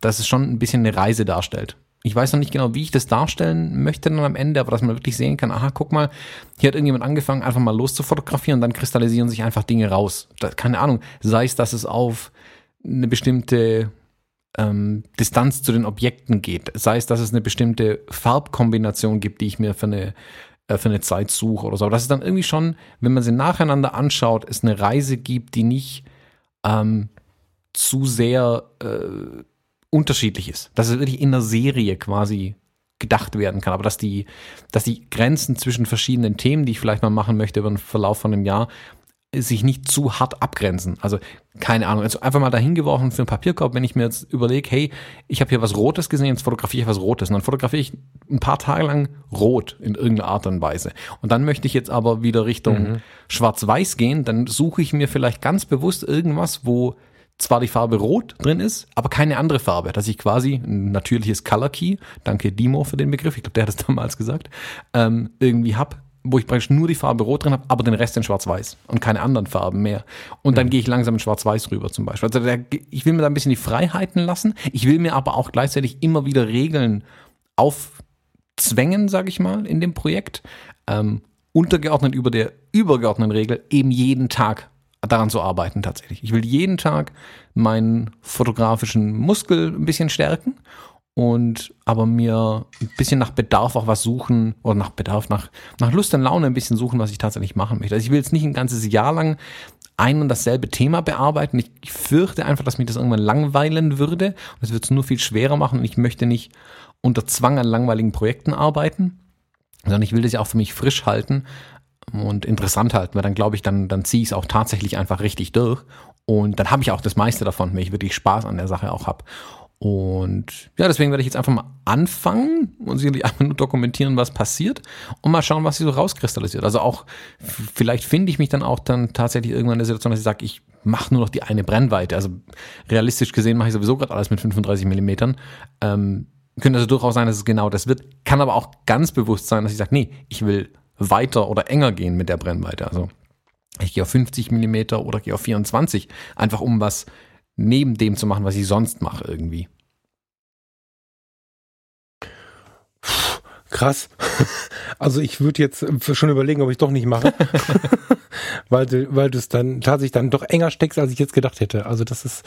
dass es schon ein bisschen eine Reise darstellt. Ich weiß noch nicht genau, wie ich das darstellen möchte dann am Ende, aber dass man wirklich sehen kann, aha, guck mal, hier hat irgendjemand angefangen, einfach mal loszufotografieren und dann kristallisieren sich einfach Dinge raus. Da, keine Ahnung, sei es, dass es auf eine bestimmte ähm, Distanz zu den Objekten geht, sei es, dass es eine bestimmte Farbkombination gibt, die ich mir für eine äh, für eine Zeit suche oder so. Aber das ist dann irgendwie schon, wenn man sie nacheinander anschaut, es eine Reise gibt, die nicht ähm, zu sehr äh, unterschiedlich ist. Dass es wirklich in einer Serie quasi gedacht werden kann, aber dass die, dass die Grenzen zwischen verschiedenen Themen, die ich vielleicht mal machen möchte über den Verlauf von einem Jahr, sich nicht zu hart abgrenzen. Also keine Ahnung, also einfach mal dahin geworfen für einen Papierkorb, wenn ich mir jetzt überlege, hey, ich habe hier was Rotes gesehen, jetzt fotografiere ich was Rotes und dann fotografiere ich ein paar Tage lang rot in irgendeiner Art und Weise. Und dann möchte ich jetzt aber wieder Richtung mhm. Schwarz-Weiß gehen, dann suche ich mir vielleicht ganz bewusst irgendwas, wo zwar die Farbe rot drin ist, aber keine andere Farbe, dass ich quasi ein natürliches Color Key, danke Dimo für den Begriff, ich glaube, der hat es damals gesagt, ähm, irgendwie hab, wo ich praktisch nur die Farbe Rot drin habe, aber den Rest in Schwarz-Weiß und keine anderen Farben mehr. Und dann mhm. gehe ich langsam in Schwarz-Weiß rüber zum Beispiel. Also der, ich will mir da ein bisschen die Freiheiten lassen. Ich will mir aber auch gleichzeitig immer wieder Regeln aufzwängen, sage ich mal, in dem Projekt. Ähm, untergeordnet über der übergeordneten Regel eben jeden Tag daran zu arbeiten tatsächlich. Ich will jeden Tag meinen fotografischen Muskel ein bisschen stärken und aber mir ein bisschen nach Bedarf auch was suchen oder nach Bedarf, nach, nach Lust und Laune ein bisschen suchen, was ich tatsächlich machen möchte. Also ich will jetzt nicht ein ganzes Jahr lang ein und dasselbe Thema bearbeiten. Ich, fürchte einfach, dass mich das irgendwann langweilen würde und es wird es nur viel schwerer machen und ich möchte nicht unter Zwang an langweiligen Projekten arbeiten, sondern ich will das ja auch für mich frisch halten und interessant halten, weil dann glaube ich, dann, dann ziehe ich es auch tatsächlich einfach richtig durch und dann habe ich auch das meiste davon, wenn ich wirklich Spaß an der Sache auch habe. Und ja, deswegen werde ich jetzt einfach mal anfangen und sicherlich einfach nur dokumentieren, was passiert und mal schauen, was sich so rauskristallisiert. Also auch, vielleicht finde ich mich dann auch dann tatsächlich irgendwann in der Situation, dass ich sage, ich mache nur noch die eine Brennweite. Also realistisch gesehen mache ich sowieso gerade alles mit 35 Millimetern. Ähm, könnte also durchaus sein, dass es genau das wird. Kann aber auch ganz bewusst sein, dass ich sage, nee, ich will weiter oder enger gehen mit der Brennweite. Also Ich gehe auf 50 Millimeter oder gehe auf 24, einfach um was neben dem zu machen, was ich sonst mache irgendwie. Krass. Also ich würde jetzt schon überlegen, ob ich doch nicht mache, weil du, weil du es dann tatsächlich dann doch enger steckst, als ich jetzt gedacht hätte. Also das ist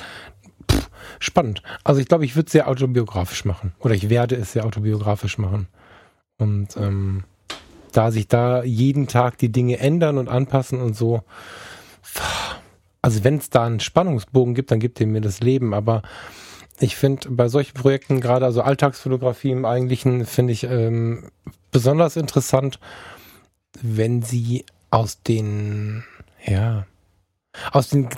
pff, spannend. Also ich glaube, ich würde es sehr autobiografisch machen oder ich werde es sehr autobiografisch machen. Und ähm, da sich da jeden Tag die Dinge ändern und anpassen und so. Also wenn es da einen Spannungsbogen gibt, dann gibt ihr mir das Leben. Aber ich finde bei solchen Projekten, gerade also Alltagsfotografie im Eigentlichen, finde ich ähm, besonders interessant, wenn sie aus den, ja, aus den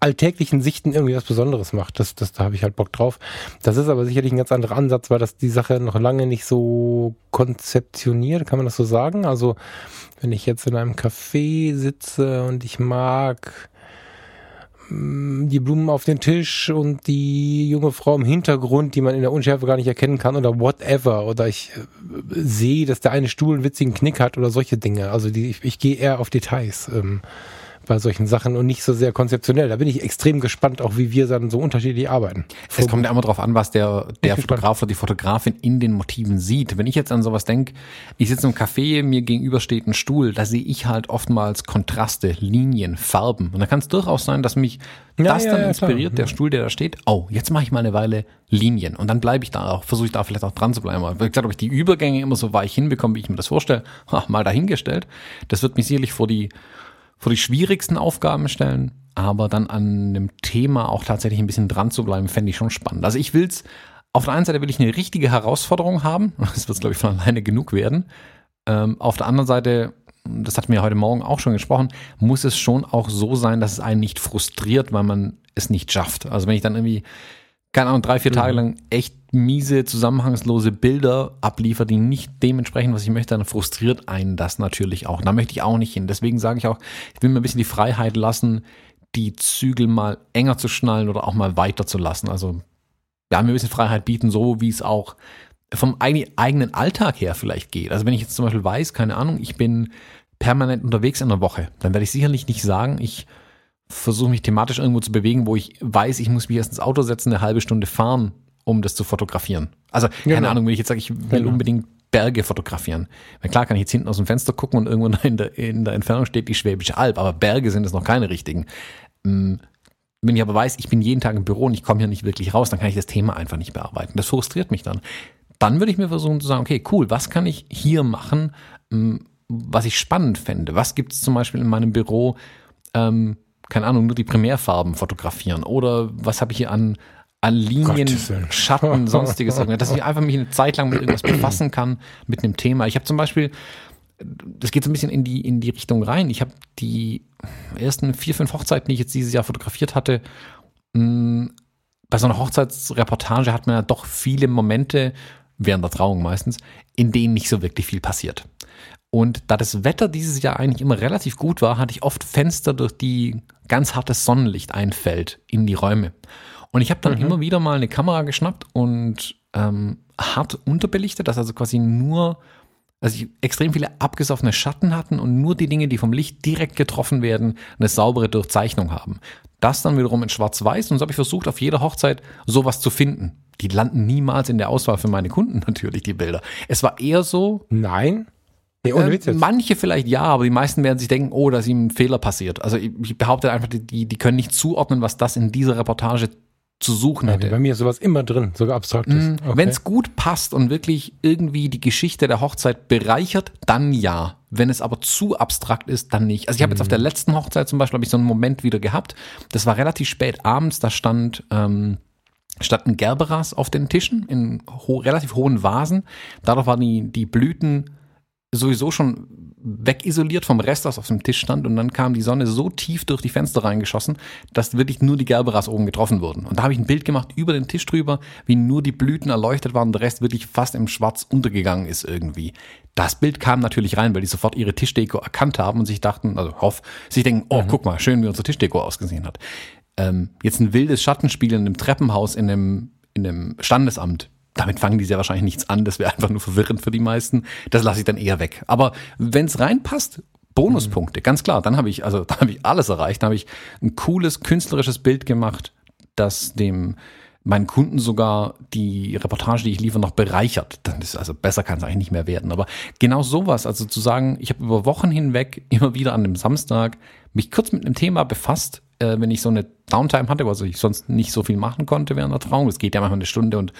alltäglichen Sichten irgendwie was Besonderes macht. Das, das, da habe ich halt Bock drauf. Das ist aber sicherlich ein ganz anderer Ansatz, weil das die Sache noch lange nicht so konzeptioniert, kann man das so sagen? Also, wenn ich jetzt in einem Café sitze und ich mag die Blumen auf den Tisch und die junge Frau im Hintergrund, die man in der Unschärfe gar nicht erkennen kann oder whatever. Oder ich äh, sehe, dass der eine Stuhl einen witzigen Knick hat oder solche Dinge. Also die, ich, ich gehe eher auf Details. Ähm, bei solchen Sachen und nicht so sehr konzeptionell. Da bin ich extrem gespannt, auch wie wir dann so unterschiedlich arbeiten. Es kommt ja immer darauf an, was der, der Fotograf oder die Fotografin in den Motiven sieht. Wenn ich jetzt an sowas denke, ich sitze im Café, mir gegenüber steht ein Stuhl, da sehe ich halt oftmals Kontraste, Linien, Farben. Und da kann es durchaus sein, dass mich ja, das ja, dann ja, inspiriert, klar. der Stuhl, der da steht. Oh, jetzt mache ich mal eine Weile Linien. Und dann bleibe ich da auch, versuche ich da vielleicht auch dran zu bleiben. Aber ich glaube, ob ich die Übergänge immer so weich hinbekomme, wie ich mir das vorstelle, ha, mal dahingestellt. Das wird mich sicherlich vor die vor die schwierigsten Aufgaben stellen, aber dann an einem Thema auch tatsächlich ein bisschen dran zu bleiben, fände ich schon spannend. Also ich will's, auf der einen Seite will ich eine richtige Herausforderung haben, das wird glaube ich von alleine genug werden. Ähm, auf der anderen Seite, das hatten wir heute Morgen auch schon gesprochen, muss es schon auch so sein, dass es einen nicht frustriert, weil man es nicht schafft. Also wenn ich dann irgendwie keine Ahnung, drei, vier Tage mhm. lang echt miese, zusammenhangslose Bilder abliefert, die nicht dementsprechend, was ich möchte, dann frustriert einen das natürlich auch. Da möchte ich auch nicht hin. Deswegen sage ich auch, ich will mir ein bisschen die Freiheit lassen, die Zügel mal enger zu schnallen oder auch mal weiter zu lassen. Also ja, mir ein bisschen Freiheit bieten, so wie es auch vom eigenen Alltag her vielleicht geht. Also wenn ich jetzt zum Beispiel weiß, keine Ahnung, ich bin permanent unterwegs in der Woche, dann werde ich sicherlich nicht sagen, ich versuche mich thematisch irgendwo zu bewegen, wo ich weiß, ich muss mich erst ins Auto setzen, eine halbe Stunde fahren, um das zu fotografieren. Also, keine genau. Ahnung, wenn ich jetzt sage, ich will genau. unbedingt Berge fotografieren. Na klar kann ich jetzt hinten aus dem Fenster gucken und irgendwo in der, in der Entfernung steht die Schwäbische Alb, aber Berge sind es noch keine richtigen. Mm, wenn ich aber weiß, ich bin jeden Tag im Büro und ich komme hier nicht wirklich raus, dann kann ich das Thema einfach nicht bearbeiten. Das frustriert mich dann. Dann würde ich mir versuchen zu sagen, okay, cool, was kann ich hier machen, mm, was ich spannend fände? Was gibt es zum Beispiel in meinem Büro, ähm, keine Ahnung, nur die Primärfarben fotografieren? Oder was habe ich hier an, an Linien, Schatten, sonstiges, dass ich einfach mich eine Zeit lang mit irgendwas befassen kann, mit einem Thema. Ich habe zum Beispiel, das geht so ein bisschen in die, in die Richtung rein. Ich habe die ersten vier, fünf Hochzeiten, die ich jetzt dieses Jahr fotografiert hatte, mh, bei so einer Hochzeitsreportage hat man ja doch viele Momente, während der Trauung meistens, in denen nicht so wirklich viel passiert. Und da das Wetter dieses Jahr eigentlich immer relativ gut war, hatte ich oft Fenster, durch die ganz hartes Sonnenlicht einfällt in die Räume. Und ich habe dann mhm. immer wieder mal eine Kamera geschnappt und ähm, hart unterbelichtet, dass also quasi nur, also ich extrem viele abgesoffene Schatten hatten und nur die Dinge, die vom Licht direkt getroffen werden, eine saubere Durchzeichnung haben. Das dann wiederum in Schwarz-Weiß und so habe ich versucht, auf jeder Hochzeit sowas zu finden. Die landen niemals in der Auswahl für meine Kunden natürlich, die Bilder. Es war eher so. Nein. Nee, ohne Witz jetzt. Manche vielleicht ja, aber die meisten werden sich denken, oh, da ist ihm ein Fehler passiert. Also ich behaupte einfach, die, die können nicht zuordnen, was das in dieser Reportage zu suchen hätte. Bei mir ist sowas immer drin, sogar abstraktes. Mm, okay. Wenn es gut passt und wirklich irgendwie die Geschichte der Hochzeit bereichert, dann ja. Wenn es aber zu abstrakt ist, dann nicht. Also ich habe mm. jetzt auf der letzten Hochzeit zum Beispiel ich so einen Moment wieder gehabt. Das war relativ spät abends. Da stand ähm, standen Gerberas auf den Tischen in ho relativ hohen Vasen. Dadurch waren die, die Blüten sowieso schon wegisoliert vom Rest, was auf dem Tisch stand. Und dann kam die Sonne so tief durch die Fenster reingeschossen, dass wirklich nur die Gerberas oben getroffen wurden. Und da habe ich ein Bild gemacht über den Tisch drüber, wie nur die Blüten erleuchtet waren und der Rest wirklich fast im Schwarz untergegangen ist irgendwie. Das Bild kam natürlich rein, weil die sofort ihre Tischdeko erkannt haben und sich dachten, also hoff, sich denken, oh, mhm. guck mal, schön, wie unsere Tischdeko ausgesehen hat. Ähm, jetzt ein wildes Schattenspiel in einem Treppenhaus in einem, in einem Standesamt damit fangen die sehr wahrscheinlich nichts an. Das wäre einfach nur verwirrend für die meisten. Das lasse ich dann eher weg. Aber wenn es reinpasst, Bonuspunkte, ganz klar. Dann habe ich, also da habe ich alles erreicht. Dann habe ich ein cooles künstlerisches Bild gemacht, das dem meinen Kunden sogar die Reportage, die ich liefere, noch bereichert. Dann ist also besser kann es eigentlich nicht mehr werden. Aber genau sowas, also zu sagen, ich habe über Wochen hinweg immer wieder an dem Samstag mich kurz mit einem Thema befasst, äh, wenn ich so eine Downtime hatte, also ich sonst nicht so viel machen konnte während der Trauung. Es geht ja manchmal eine Stunde und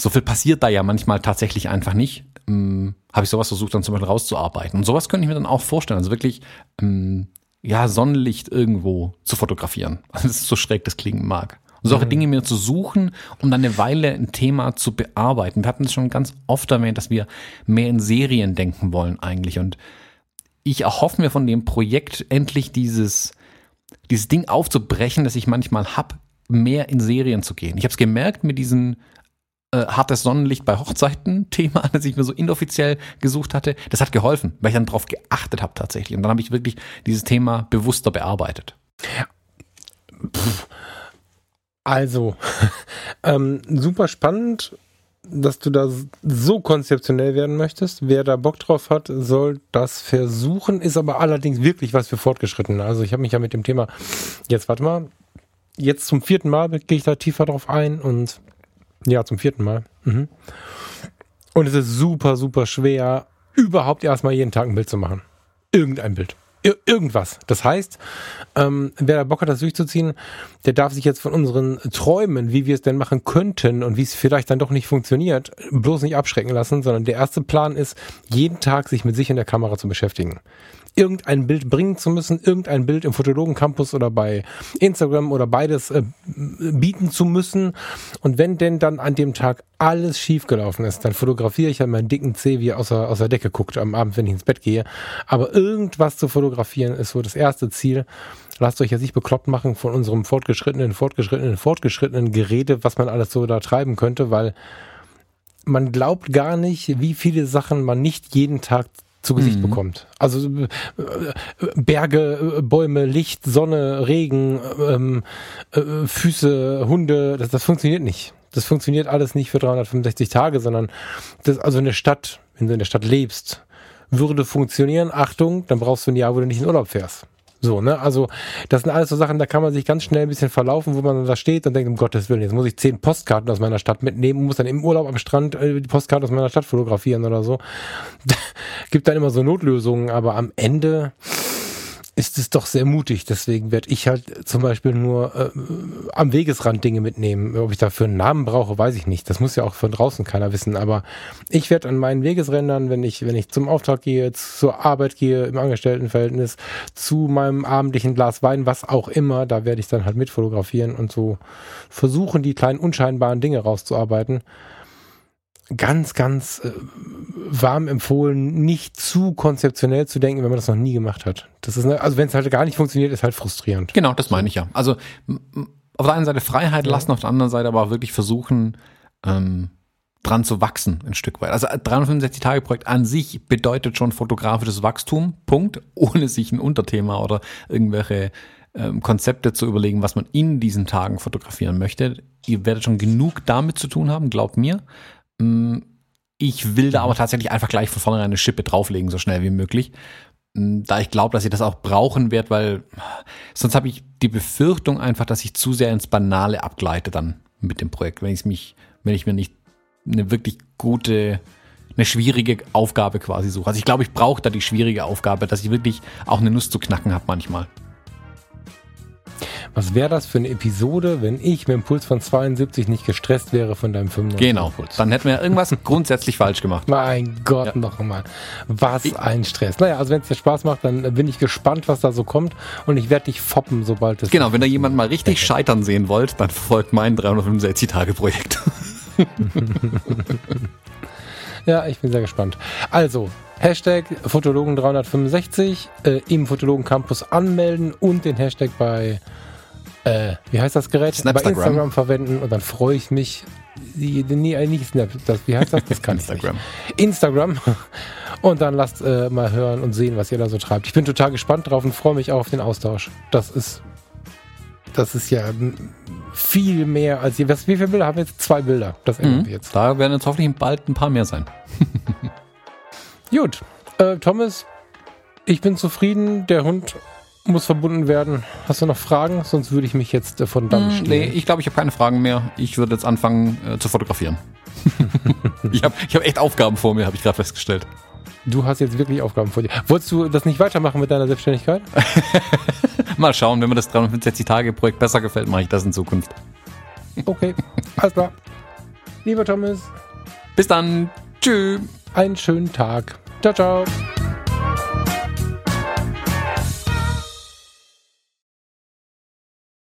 so viel passiert da ja manchmal tatsächlich einfach nicht. Ähm, habe ich sowas versucht dann zum Beispiel rauszuarbeiten. Und sowas könnte ich mir dann auch vorstellen. Also wirklich, ähm, ja, Sonnenlicht irgendwo zu fotografieren. Also das ist so schräg, das klingen mag. Und solche mhm. Dinge mir zu suchen, um dann eine Weile ein Thema zu bearbeiten. Wir hatten es schon ganz oft erwähnt, dass wir mehr in Serien denken wollen eigentlich. Und ich erhoffe mir von dem Projekt endlich dieses, dieses Ding aufzubrechen, das ich manchmal hab, mehr in Serien zu gehen. Ich habe es gemerkt mit diesem äh, hartes Sonnenlicht bei Hochzeiten Thema, das ich mir so inoffiziell gesucht hatte. Das hat geholfen, weil ich dann darauf geachtet habe tatsächlich. Und dann habe ich wirklich dieses Thema bewusster bearbeitet. Also, ähm, super spannend, dass du da so konzeptionell werden möchtest. Wer da Bock drauf hat, soll das versuchen, ist aber allerdings wirklich was für Fortgeschrittene. Also ich habe mich ja mit dem Thema, jetzt warte mal, jetzt zum vierten Mal gehe ich da tiefer drauf ein und ja, zum vierten Mal. Mhm. Und es ist super, super schwer, überhaupt erstmal jeden Tag ein Bild zu machen. Irgendein Bild irgendwas. Das heißt, ähm, wer da Bock hat, das durchzuziehen, der darf sich jetzt von unseren Träumen, wie wir es denn machen könnten und wie es vielleicht dann doch nicht funktioniert, bloß nicht abschrecken lassen, sondern der erste Plan ist, jeden Tag sich mit sich in der Kamera zu beschäftigen irgendein Bild bringen zu müssen, irgendein Bild im Fotologen Campus oder bei Instagram oder beides äh, bieten zu müssen. Und wenn denn dann an dem Tag alles schiefgelaufen ist, dann fotografiere ich an meinen dicken Zeh, wie er aus der, aus der Decke guckt am Abend, wenn ich ins Bett gehe. Aber irgendwas zu fotografieren ist so das erste Ziel. Lasst euch ja nicht bekloppt machen von unserem fortgeschrittenen, fortgeschrittenen, fortgeschrittenen Gerede, was man alles so da treiben könnte, weil man glaubt gar nicht, wie viele Sachen man nicht jeden Tag zu Gesicht mhm. bekommt. Also äh, Berge, äh, Bäume, Licht, Sonne, Regen, ähm, äh, Füße, Hunde, das, das funktioniert nicht. Das funktioniert alles nicht für 365 Tage, sondern das, also eine Stadt, wenn du in der Stadt lebst, würde funktionieren. Achtung, dann brauchst du ein Jahr, wo du nicht in Urlaub fährst. So, ne? Also, das sind alles so Sachen, da kann man sich ganz schnell ein bisschen verlaufen, wo man dann da steht und denkt, um Gottes Willen, jetzt muss ich zehn Postkarten aus meiner Stadt mitnehmen und muss dann im Urlaub am Strand äh, die Postkarten aus meiner Stadt fotografieren oder so. Gibt dann immer so Notlösungen, aber am Ende ist es doch sehr mutig. Deswegen werde ich halt zum Beispiel nur äh, am Wegesrand Dinge mitnehmen. Ob ich dafür einen Namen brauche, weiß ich nicht. Das muss ja auch von draußen keiner wissen. Aber ich werde an meinen Wegesrändern, wenn ich, wenn ich zum Auftrag gehe, zur Arbeit gehe, im Angestelltenverhältnis, zu meinem abendlichen Glas Wein, was auch immer, da werde ich dann halt mit fotografieren und so versuchen, die kleinen unscheinbaren Dinge rauszuarbeiten ganz, ganz äh, warm empfohlen, nicht zu konzeptionell zu denken, wenn man das noch nie gemacht hat. Das ist, also wenn es halt gar nicht funktioniert, ist halt frustrierend. Genau, das meine ich ja. Also auf der einen Seite Freiheit ja. lassen, auf der anderen Seite aber wirklich versuchen, ähm, dran zu wachsen, ein Stück weit. Also 365-Tage-Projekt an sich bedeutet schon fotografisches Wachstum, Punkt, ohne sich ein Unterthema oder irgendwelche ähm, Konzepte zu überlegen, was man in diesen Tagen fotografieren möchte. Ihr werdet schon genug damit zu tun haben, glaubt mir. Mm, ich will da aber tatsächlich einfach gleich von vornherein eine Schippe drauflegen, so schnell wie möglich. Mm, da ich glaube, dass ich das auch brauchen werde, weil sonst habe ich die Befürchtung einfach, dass ich zu sehr ins Banale abgleite dann mit dem Projekt, wenn ich mich, wenn ich mir nicht eine wirklich gute, eine schwierige Aufgabe quasi suche. Also ich glaube, ich brauche da die schwierige Aufgabe, dass ich wirklich auch eine Nuss zu knacken habe manchmal. Was wäre das für eine Episode, wenn ich mit dem Puls von 72 nicht gestresst wäre von deinem 95 Genau, Puls. dann hätten wir irgendwas grundsätzlich falsch gemacht. Mein Gott, ja. noch einmal. Was ich ein Stress. Naja, also wenn es dir Spaß macht, dann bin ich gespannt, was da so kommt und ich werde dich foppen, sobald es... Genau, wenn da jemand mal richtig scheitern sehen wollt, dann folgt mein 365-Tage-Projekt. ja, ich bin sehr gespannt. Also, Hashtag Fotologen365 äh, im Fotologen Campus anmelden und den Hashtag bei äh, wie heißt das Gerät? Snapstagram. Bei Instagram verwenden und dann freue ich mich. Nee, nicht Snap, das, wie heißt das? Das kann Instagram. ich nicht. Instagram. Und dann lasst äh, mal hören und sehen, was ihr da so treibt. Ich bin total gespannt drauf und freue mich auch auf den Austausch. Das ist, das ist ja viel mehr als ihr. Wie viele Bilder haben wir jetzt? Zwei Bilder. Das ändern mhm. wir jetzt. Da werden jetzt hoffentlich bald ein paar mehr sein. Gut. Äh, Thomas, Ich bin zufrieden. Der Hund muss verbunden werden. Hast du noch Fragen? Sonst würde ich mich jetzt von dann hm, Nee, ich glaube, ich habe keine Fragen mehr. Ich würde jetzt anfangen äh, zu fotografieren. ich habe ich hab echt Aufgaben vor mir, habe ich gerade festgestellt. Du hast jetzt wirklich Aufgaben vor dir. Wolltest du das nicht weitermachen mit deiner Selbstständigkeit? Mal schauen, wenn mir das 365-Tage-Projekt besser gefällt, mache ich das in Zukunft. Okay, alles klar. Lieber Thomas. Bis dann. Tschüss. Einen schönen Tag. Ciao, ciao.